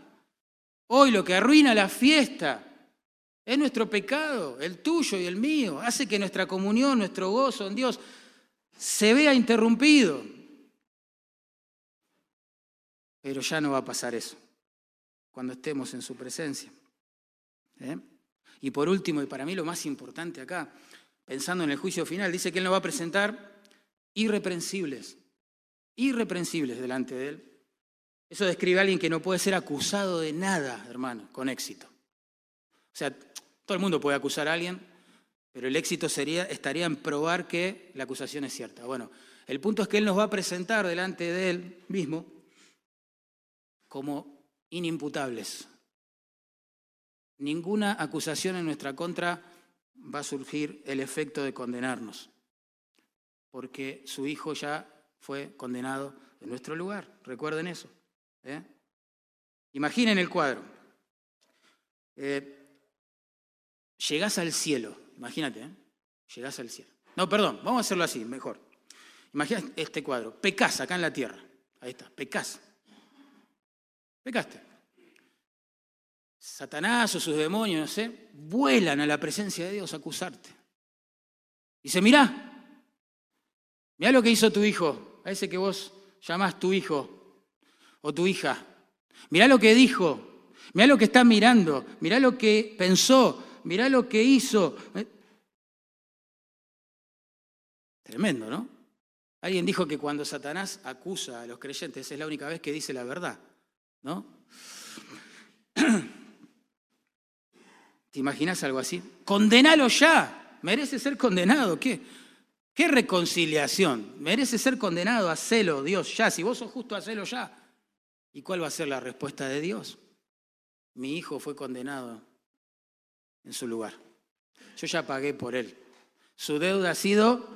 Hoy lo que arruina la fiesta es nuestro pecado, el tuyo y el mío. Hace que nuestra comunión, nuestro gozo en Dios se vea interrumpido. Pero ya no va a pasar eso cuando estemos en su presencia. ¿eh? Y por último, y para mí lo más importante acá, pensando en el juicio final, dice que Él nos va a presentar irreprensibles, irreprensibles delante de Él. Eso describe a alguien que no puede ser acusado de nada, hermano, con éxito. O sea, todo el mundo puede acusar a alguien, pero el éxito sería, estaría en probar que la acusación es cierta. Bueno, el punto es que Él nos va a presentar delante de Él mismo como inimputables. Ninguna acusación en nuestra contra va a surgir el efecto de condenarnos, porque su hijo ya fue condenado en nuestro lugar. Recuerden eso. ¿eh? Imaginen el cuadro. Eh, llegás al cielo, imagínate, ¿eh? llegás al cielo. No, perdón, vamos a hacerlo así, mejor. Imagina este cuadro, pecás acá en la tierra. Ahí está, pecás. Pecaste. Satanás o sus demonios, no sé, vuelan a la presencia de Dios a acusarte. Dice, mirá, mirá lo que hizo tu hijo, a ese que vos llamás tu hijo o tu hija. Mirá lo que dijo, mirá lo que está mirando, mirá lo que pensó, mirá lo que hizo. Tremendo, ¿no? Alguien dijo que cuando Satanás acusa a los creyentes es la única vez que dice la verdad. ¿No? ¿Te imaginas algo así? Condenalo ya, merece ser condenado. ¿Qué? ¿Qué reconciliación? Merece ser condenado, hacelo, Dios, ya. Si vos sos justo, hacelo ya. ¿Y cuál va a ser la respuesta de Dios? Mi hijo fue condenado en su lugar. Yo ya pagué por él. Su deuda ha sido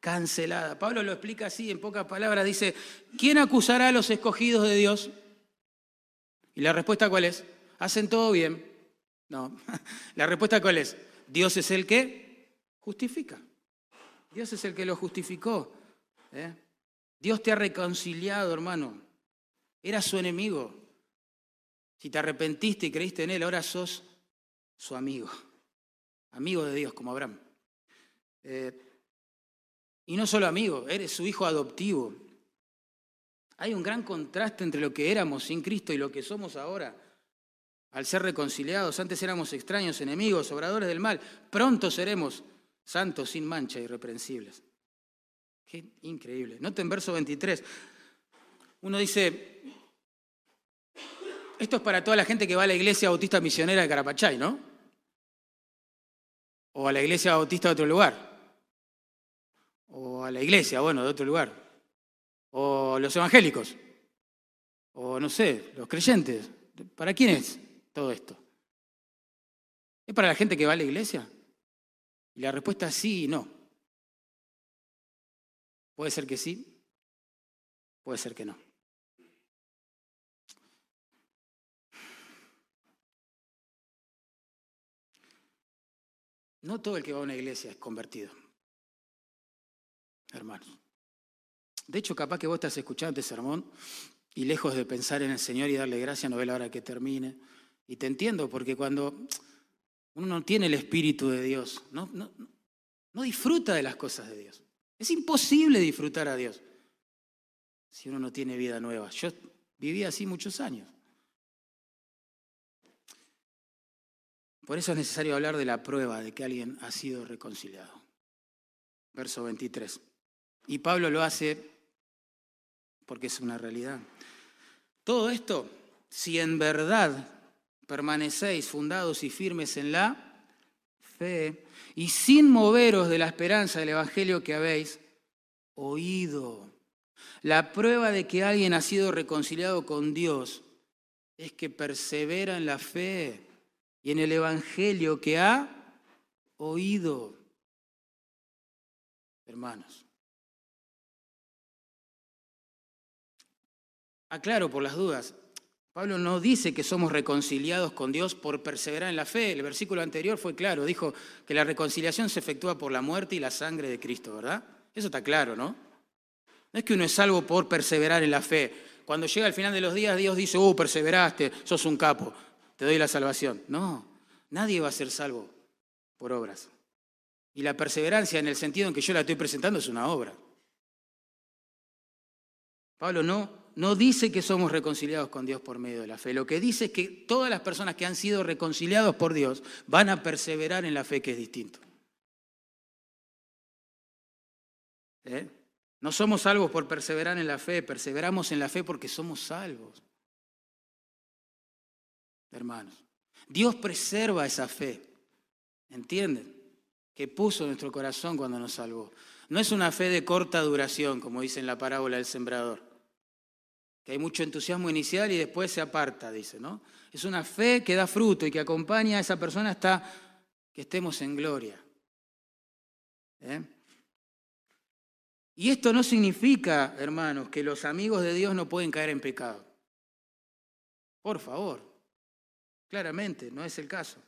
cancelada. Pablo lo explica así, en pocas palabras, dice, ¿quién acusará a los escogidos de Dios? Y la respuesta cuál es? ¿Hacen todo bien? No. La respuesta cuál es? Dios es el que justifica. Dios es el que lo justificó. ¿eh? Dios te ha reconciliado, hermano. Era su enemigo. Si te arrepentiste y creíste en Él, ahora sos su amigo. Amigo de Dios, como Abraham. Eh, y no solo amigo, eres su hijo adoptivo. Hay un gran contraste entre lo que éramos sin Cristo y lo que somos ahora. Al ser reconciliados, antes éramos extraños, enemigos, obradores del mal. Pronto seremos santos, sin mancha, irreprensibles. Qué increíble. Noten verso 23. Uno dice, esto es para toda la gente que va a la iglesia bautista misionera de Carapachay, ¿no? O a la iglesia bautista de otro lugar o a la iglesia, bueno, de otro lugar, o los evangélicos, o no sé, los creyentes. ¿Para quién es todo esto? ¿Es para la gente que va a la iglesia? Y la respuesta es sí y no. Puede ser que sí, puede ser que no. No todo el que va a una iglesia es convertido hermanos. De hecho, capaz que vos estás escuchando este sermón y lejos de pensar en el Señor y darle gracias, no ve la hora que termine. Y te entiendo, porque cuando uno no tiene el Espíritu de Dios, no, no, no disfruta de las cosas de Dios. Es imposible disfrutar a Dios si uno no tiene vida nueva. Yo viví así muchos años. Por eso es necesario hablar de la prueba de que alguien ha sido reconciliado. Verso 23. Y Pablo lo hace porque es una realidad. Todo esto, si en verdad permanecéis fundados y firmes en la fe y sin moveros de la esperanza del Evangelio que habéis oído. La prueba de que alguien ha sido reconciliado con Dios es que persevera en la fe y en el Evangelio que ha oído. Hermanos, Aclaro por las dudas. Pablo no dice que somos reconciliados con Dios por perseverar en la fe. El versículo anterior fue claro, dijo que la reconciliación se efectúa por la muerte y la sangre de Cristo, ¿verdad? Eso está claro, ¿no? No es que uno es salvo por perseverar en la fe. Cuando llega al final de los días, Dios dice, oh, perseveraste, sos un capo, te doy la salvación. No, nadie va a ser salvo por obras. Y la perseverancia en el sentido en que yo la estoy presentando es una obra. Pablo no no dice que somos reconciliados con Dios por medio de la fe. Lo que dice es que todas las personas que han sido reconciliados por Dios van a perseverar en la fe, que es distinto. ¿Eh? No somos salvos por perseverar en la fe, perseveramos en la fe porque somos salvos. Hermanos, Dios preserva esa fe, ¿entienden? Que puso en nuestro corazón cuando nos salvó. No es una fe de corta duración, como dice en la parábola del sembrador que hay mucho entusiasmo inicial y después se aparta, dice, ¿no? Es una fe que da fruto y que acompaña a esa persona hasta que estemos en gloria. ¿eh? Y esto no significa, hermanos, que los amigos de Dios no pueden caer en pecado. Por favor, claramente, no es el caso.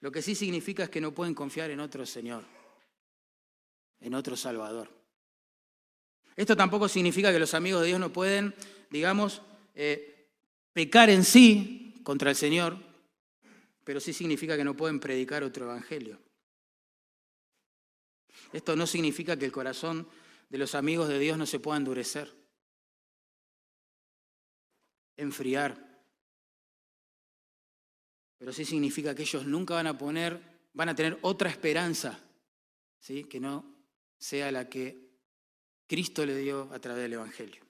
Lo que sí significa es que no pueden confiar en otro Señor, en otro Salvador. Esto tampoco significa que los amigos de Dios no pueden, digamos, eh, pecar en sí contra el Señor, pero sí significa que no pueden predicar otro evangelio. Esto no significa que el corazón de los amigos de Dios no se pueda endurecer, enfriar, pero sí significa que ellos nunca van a poner, van a tener otra esperanza, ¿sí? que no sea la que Cristo le dio a través del Evangelio.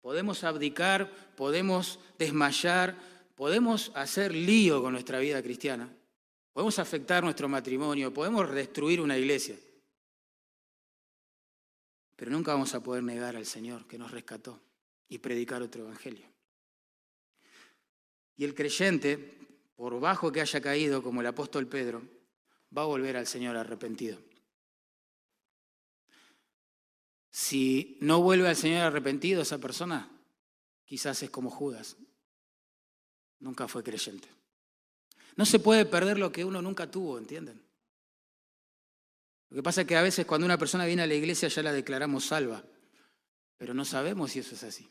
Podemos abdicar, podemos desmayar, podemos hacer lío con nuestra vida cristiana, podemos afectar nuestro matrimonio, podemos destruir una iglesia, pero nunca vamos a poder negar al Señor que nos rescató y predicar otro Evangelio. Y el creyente, por bajo que haya caído, como el apóstol Pedro, va a volver al Señor arrepentido. Si no vuelve al Señor arrepentido esa persona, quizás es como Judas. Nunca fue creyente. No se puede perder lo que uno nunca tuvo, ¿entienden? Lo que pasa es que a veces cuando una persona viene a la iglesia ya la declaramos salva, pero no sabemos si eso es así.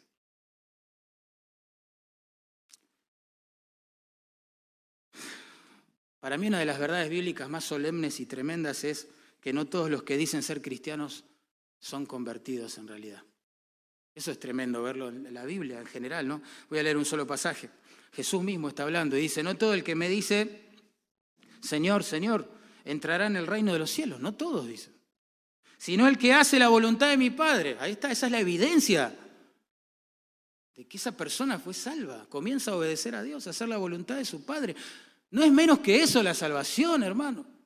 Para mí una de las verdades bíblicas más solemnes y tremendas es que no todos los que dicen ser cristianos son convertidos en realidad. Eso es tremendo verlo en la Biblia en general, ¿no? Voy a leer un solo pasaje. Jesús mismo está hablando y dice, no todo el que me dice, Señor, Señor, entrará en el reino de los cielos. No todos dicen. Sino el que hace la voluntad de mi Padre. Ahí está, esa es la evidencia de que esa persona fue salva. Comienza a obedecer a Dios, a hacer la voluntad de su Padre. No es menos que eso la salvación, hermano.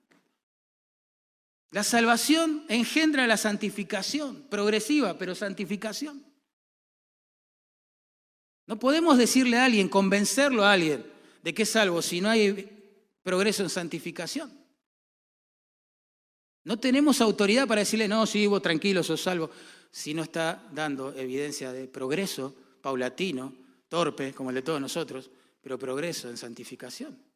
La salvación engendra la santificación, progresiva, pero santificación. No podemos decirle a alguien, convencerlo a alguien de que es salvo si no hay progreso en santificación. No tenemos autoridad para decirle, no, sí, vos tranquilo, sos salvo, si no está dando evidencia de progreso paulatino, torpe, como el de todos nosotros, pero progreso en santificación.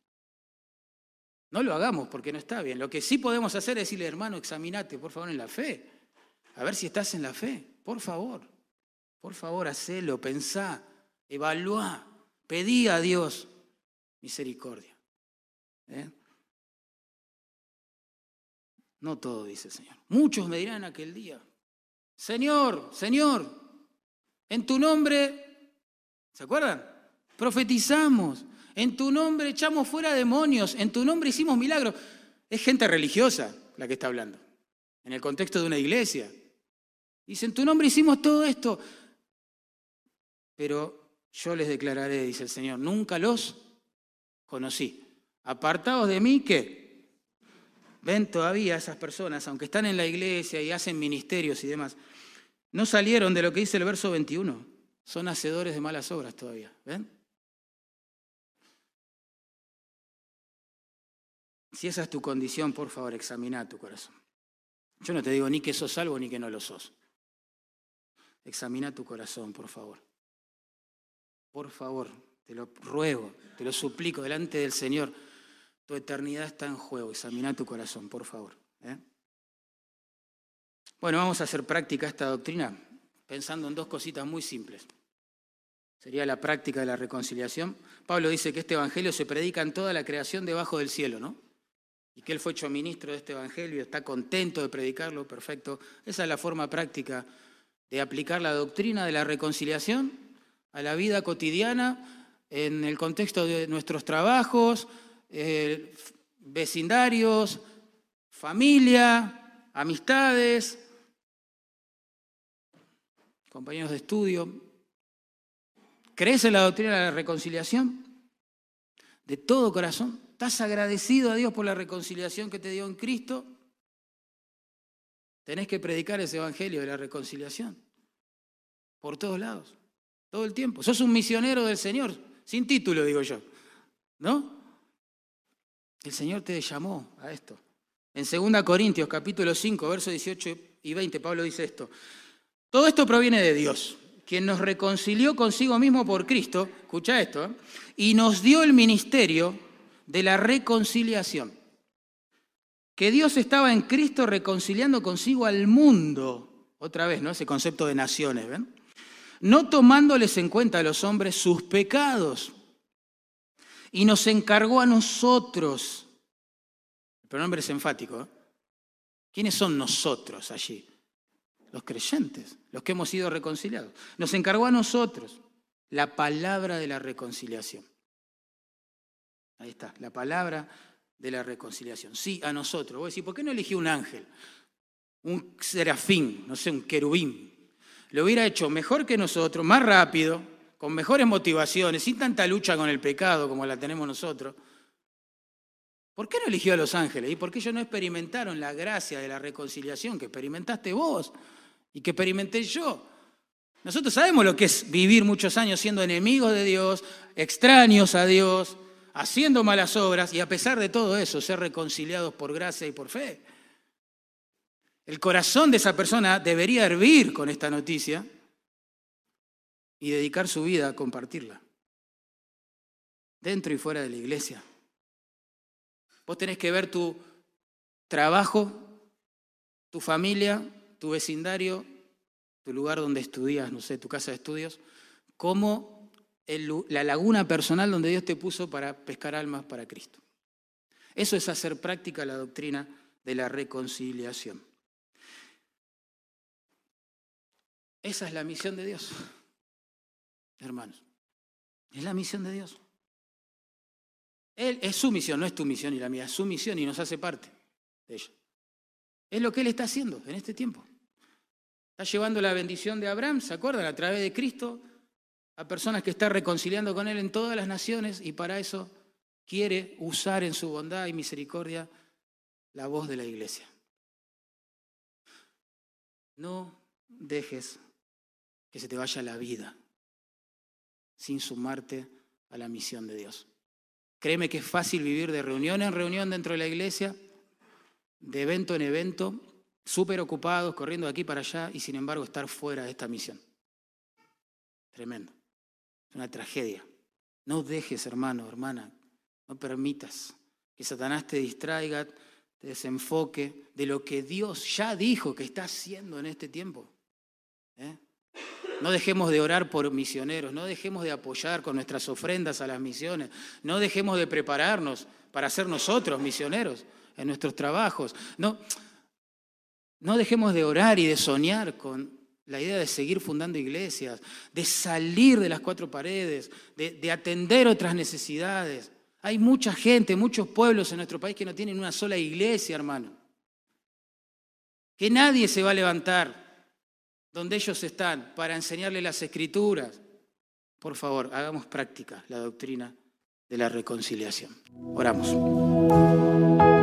No lo hagamos porque no está bien. Lo que sí podemos hacer es decirle, hermano, examinate, por favor, en la fe. A ver si estás en la fe. Por favor, por favor, hacelo, pensá, evalúa, pedí a Dios misericordia. ¿Eh? No todo, dice el Señor. Muchos me dirán aquel día, Señor, Señor, en tu nombre, ¿se acuerdan? Profetizamos, en tu nombre echamos fuera demonios, en tu nombre hicimos milagros. Es gente religiosa la que está hablando, en el contexto de una iglesia. Dice, en tu nombre hicimos todo esto, pero yo les declararé, dice el Señor, nunca los conocí. Apartados de mí, ¿qué? Ven todavía esas personas, aunque están en la iglesia y hacen ministerios y demás, no salieron de lo que dice el verso 21. Son hacedores de malas obras todavía. ¿Ven? Si esa es tu condición, por favor, examina tu corazón. Yo no te digo ni que sos salvo ni que no lo sos. Examina tu corazón, por favor. Por favor, te lo ruego, te lo suplico delante del Señor. Tu eternidad está en juego. Examina tu corazón, por favor. ¿eh? Bueno, vamos a hacer práctica esta doctrina pensando en dos cositas muy simples. Sería la práctica de la reconciliación. Pablo dice que este evangelio se predica en toda la creación debajo del cielo, ¿no? Y que él fue hecho ministro de este evangelio, está contento de predicarlo, perfecto. Esa es la forma práctica de aplicar la doctrina de la reconciliación a la vida cotidiana en el contexto de nuestros trabajos, eh, vecindarios, familia, amistades, compañeros de estudio. ¿Crees en la doctrina de la reconciliación? De todo corazón. ¿Estás agradecido a Dios por la reconciliación que te dio en Cristo? Tenés que predicar ese evangelio de la reconciliación. Por todos lados. Todo el tiempo. Sos un misionero del Señor. Sin título, digo yo. ¿No? El Señor te llamó a esto. En 2 Corintios capítulo 5, versos 18 y 20, Pablo dice esto. Todo esto proviene de Dios, quien nos reconcilió consigo mismo por Cristo, escucha esto, ¿eh? y nos dio el ministerio de la reconciliación. Que Dios estaba en Cristo reconciliando consigo al mundo. Otra vez, ¿no? Ese concepto de naciones, ¿ven? No tomándoles en cuenta a los hombres sus pecados y nos encargó a nosotros. El pronombre es enfático. ¿eh? ¿Quiénes son nosotros allí? Los creyentes, los que hemos sido reconciliados. Nos encargó a nosotros la palabra de la reconciliación. Ahí está, la palabra de la reconciliación. Sí, a nosotros. Voy a decir, ¿por qué no eligió un ángel? Un serafín, no sé, un querubín. Lo hubiera hecho mejor que nosotros, más rápido, con mejores motivaciones, sin tanta lucha con el pecado como la tenemos nosotros, ¿por qué no eligió a los ángeles? ¿Y por qué ellos no experimentaron la gracia de la reconciliación que experimentaste vos y que experimenté yo? Nosotros sabemos lo que es vivir muchos años siendo enemigos de Dios, extraños a Dios, haciendo malas obras y a pesar de todo eso, ser reconciliados por gracia y por fe. El corazón de esa persona debería hervir con esta noticia y dedicar su vida a compartirla, dentro y fuera de la iglesia. Vos tenés que ver tu trabajo, tu familia, tu vecindario, tu lugar donde estudias, no sé, tu casa de estudios, como la laguna personal donde Dios te puso para pescar almas para Cristo. Eso es hacer práctica la doctrina de la reconciliación. Esa es la misión de Dios, hermanos. Es la misión de Dios. Él, es su misión, no es tu misión y la mía, es su misión y nos hace parte de ella. Es lo que Él está haciendo en este tiempo. Está llevando la bendición de Abraham, ¿se acuerdan? A través de Cristo a personas que está reconciliando con Él en todas las naciones y para eso quiere usar en su bondad y misericordia la voz de la iglesia. No dejes que se te vaya la vida sin sumarte a la misión de Dios. Créeme que es fácil vivir de reunión en reunión dentro de la iglesia, de evento en evento, súper ocupados, corriendo de aquí para allá y sin embargo estar fuera de esta misión. Tremendo. Una tragedia. No dejes, hermano, hermana, no permitas que Satanás te distraiga, te desenfoque de lo que Dios ya dijo que está haciendo en este tiempo. ¿Eh? No dejemos de orar por misioneros, no dejemos de apoyar con nuestras ofrendas a las misiones, no dejemos de prepararnos para ser nosotros misioneros en nuestros trabajos. No, no dejemos de orar y de soñar con la idea de seguir fundando iglesias, de salir de las cuatro paredes, de, de atender otras necesidades. Hay mucha gente, muchos pueblos en nuestro país que no tienen una sola iglesia, hermano. Que nadie se va a levantar donde ellos están para enseñarle las escrituras. Por favor, hagamos práctica la doctrina de la reconciliación. Oramos.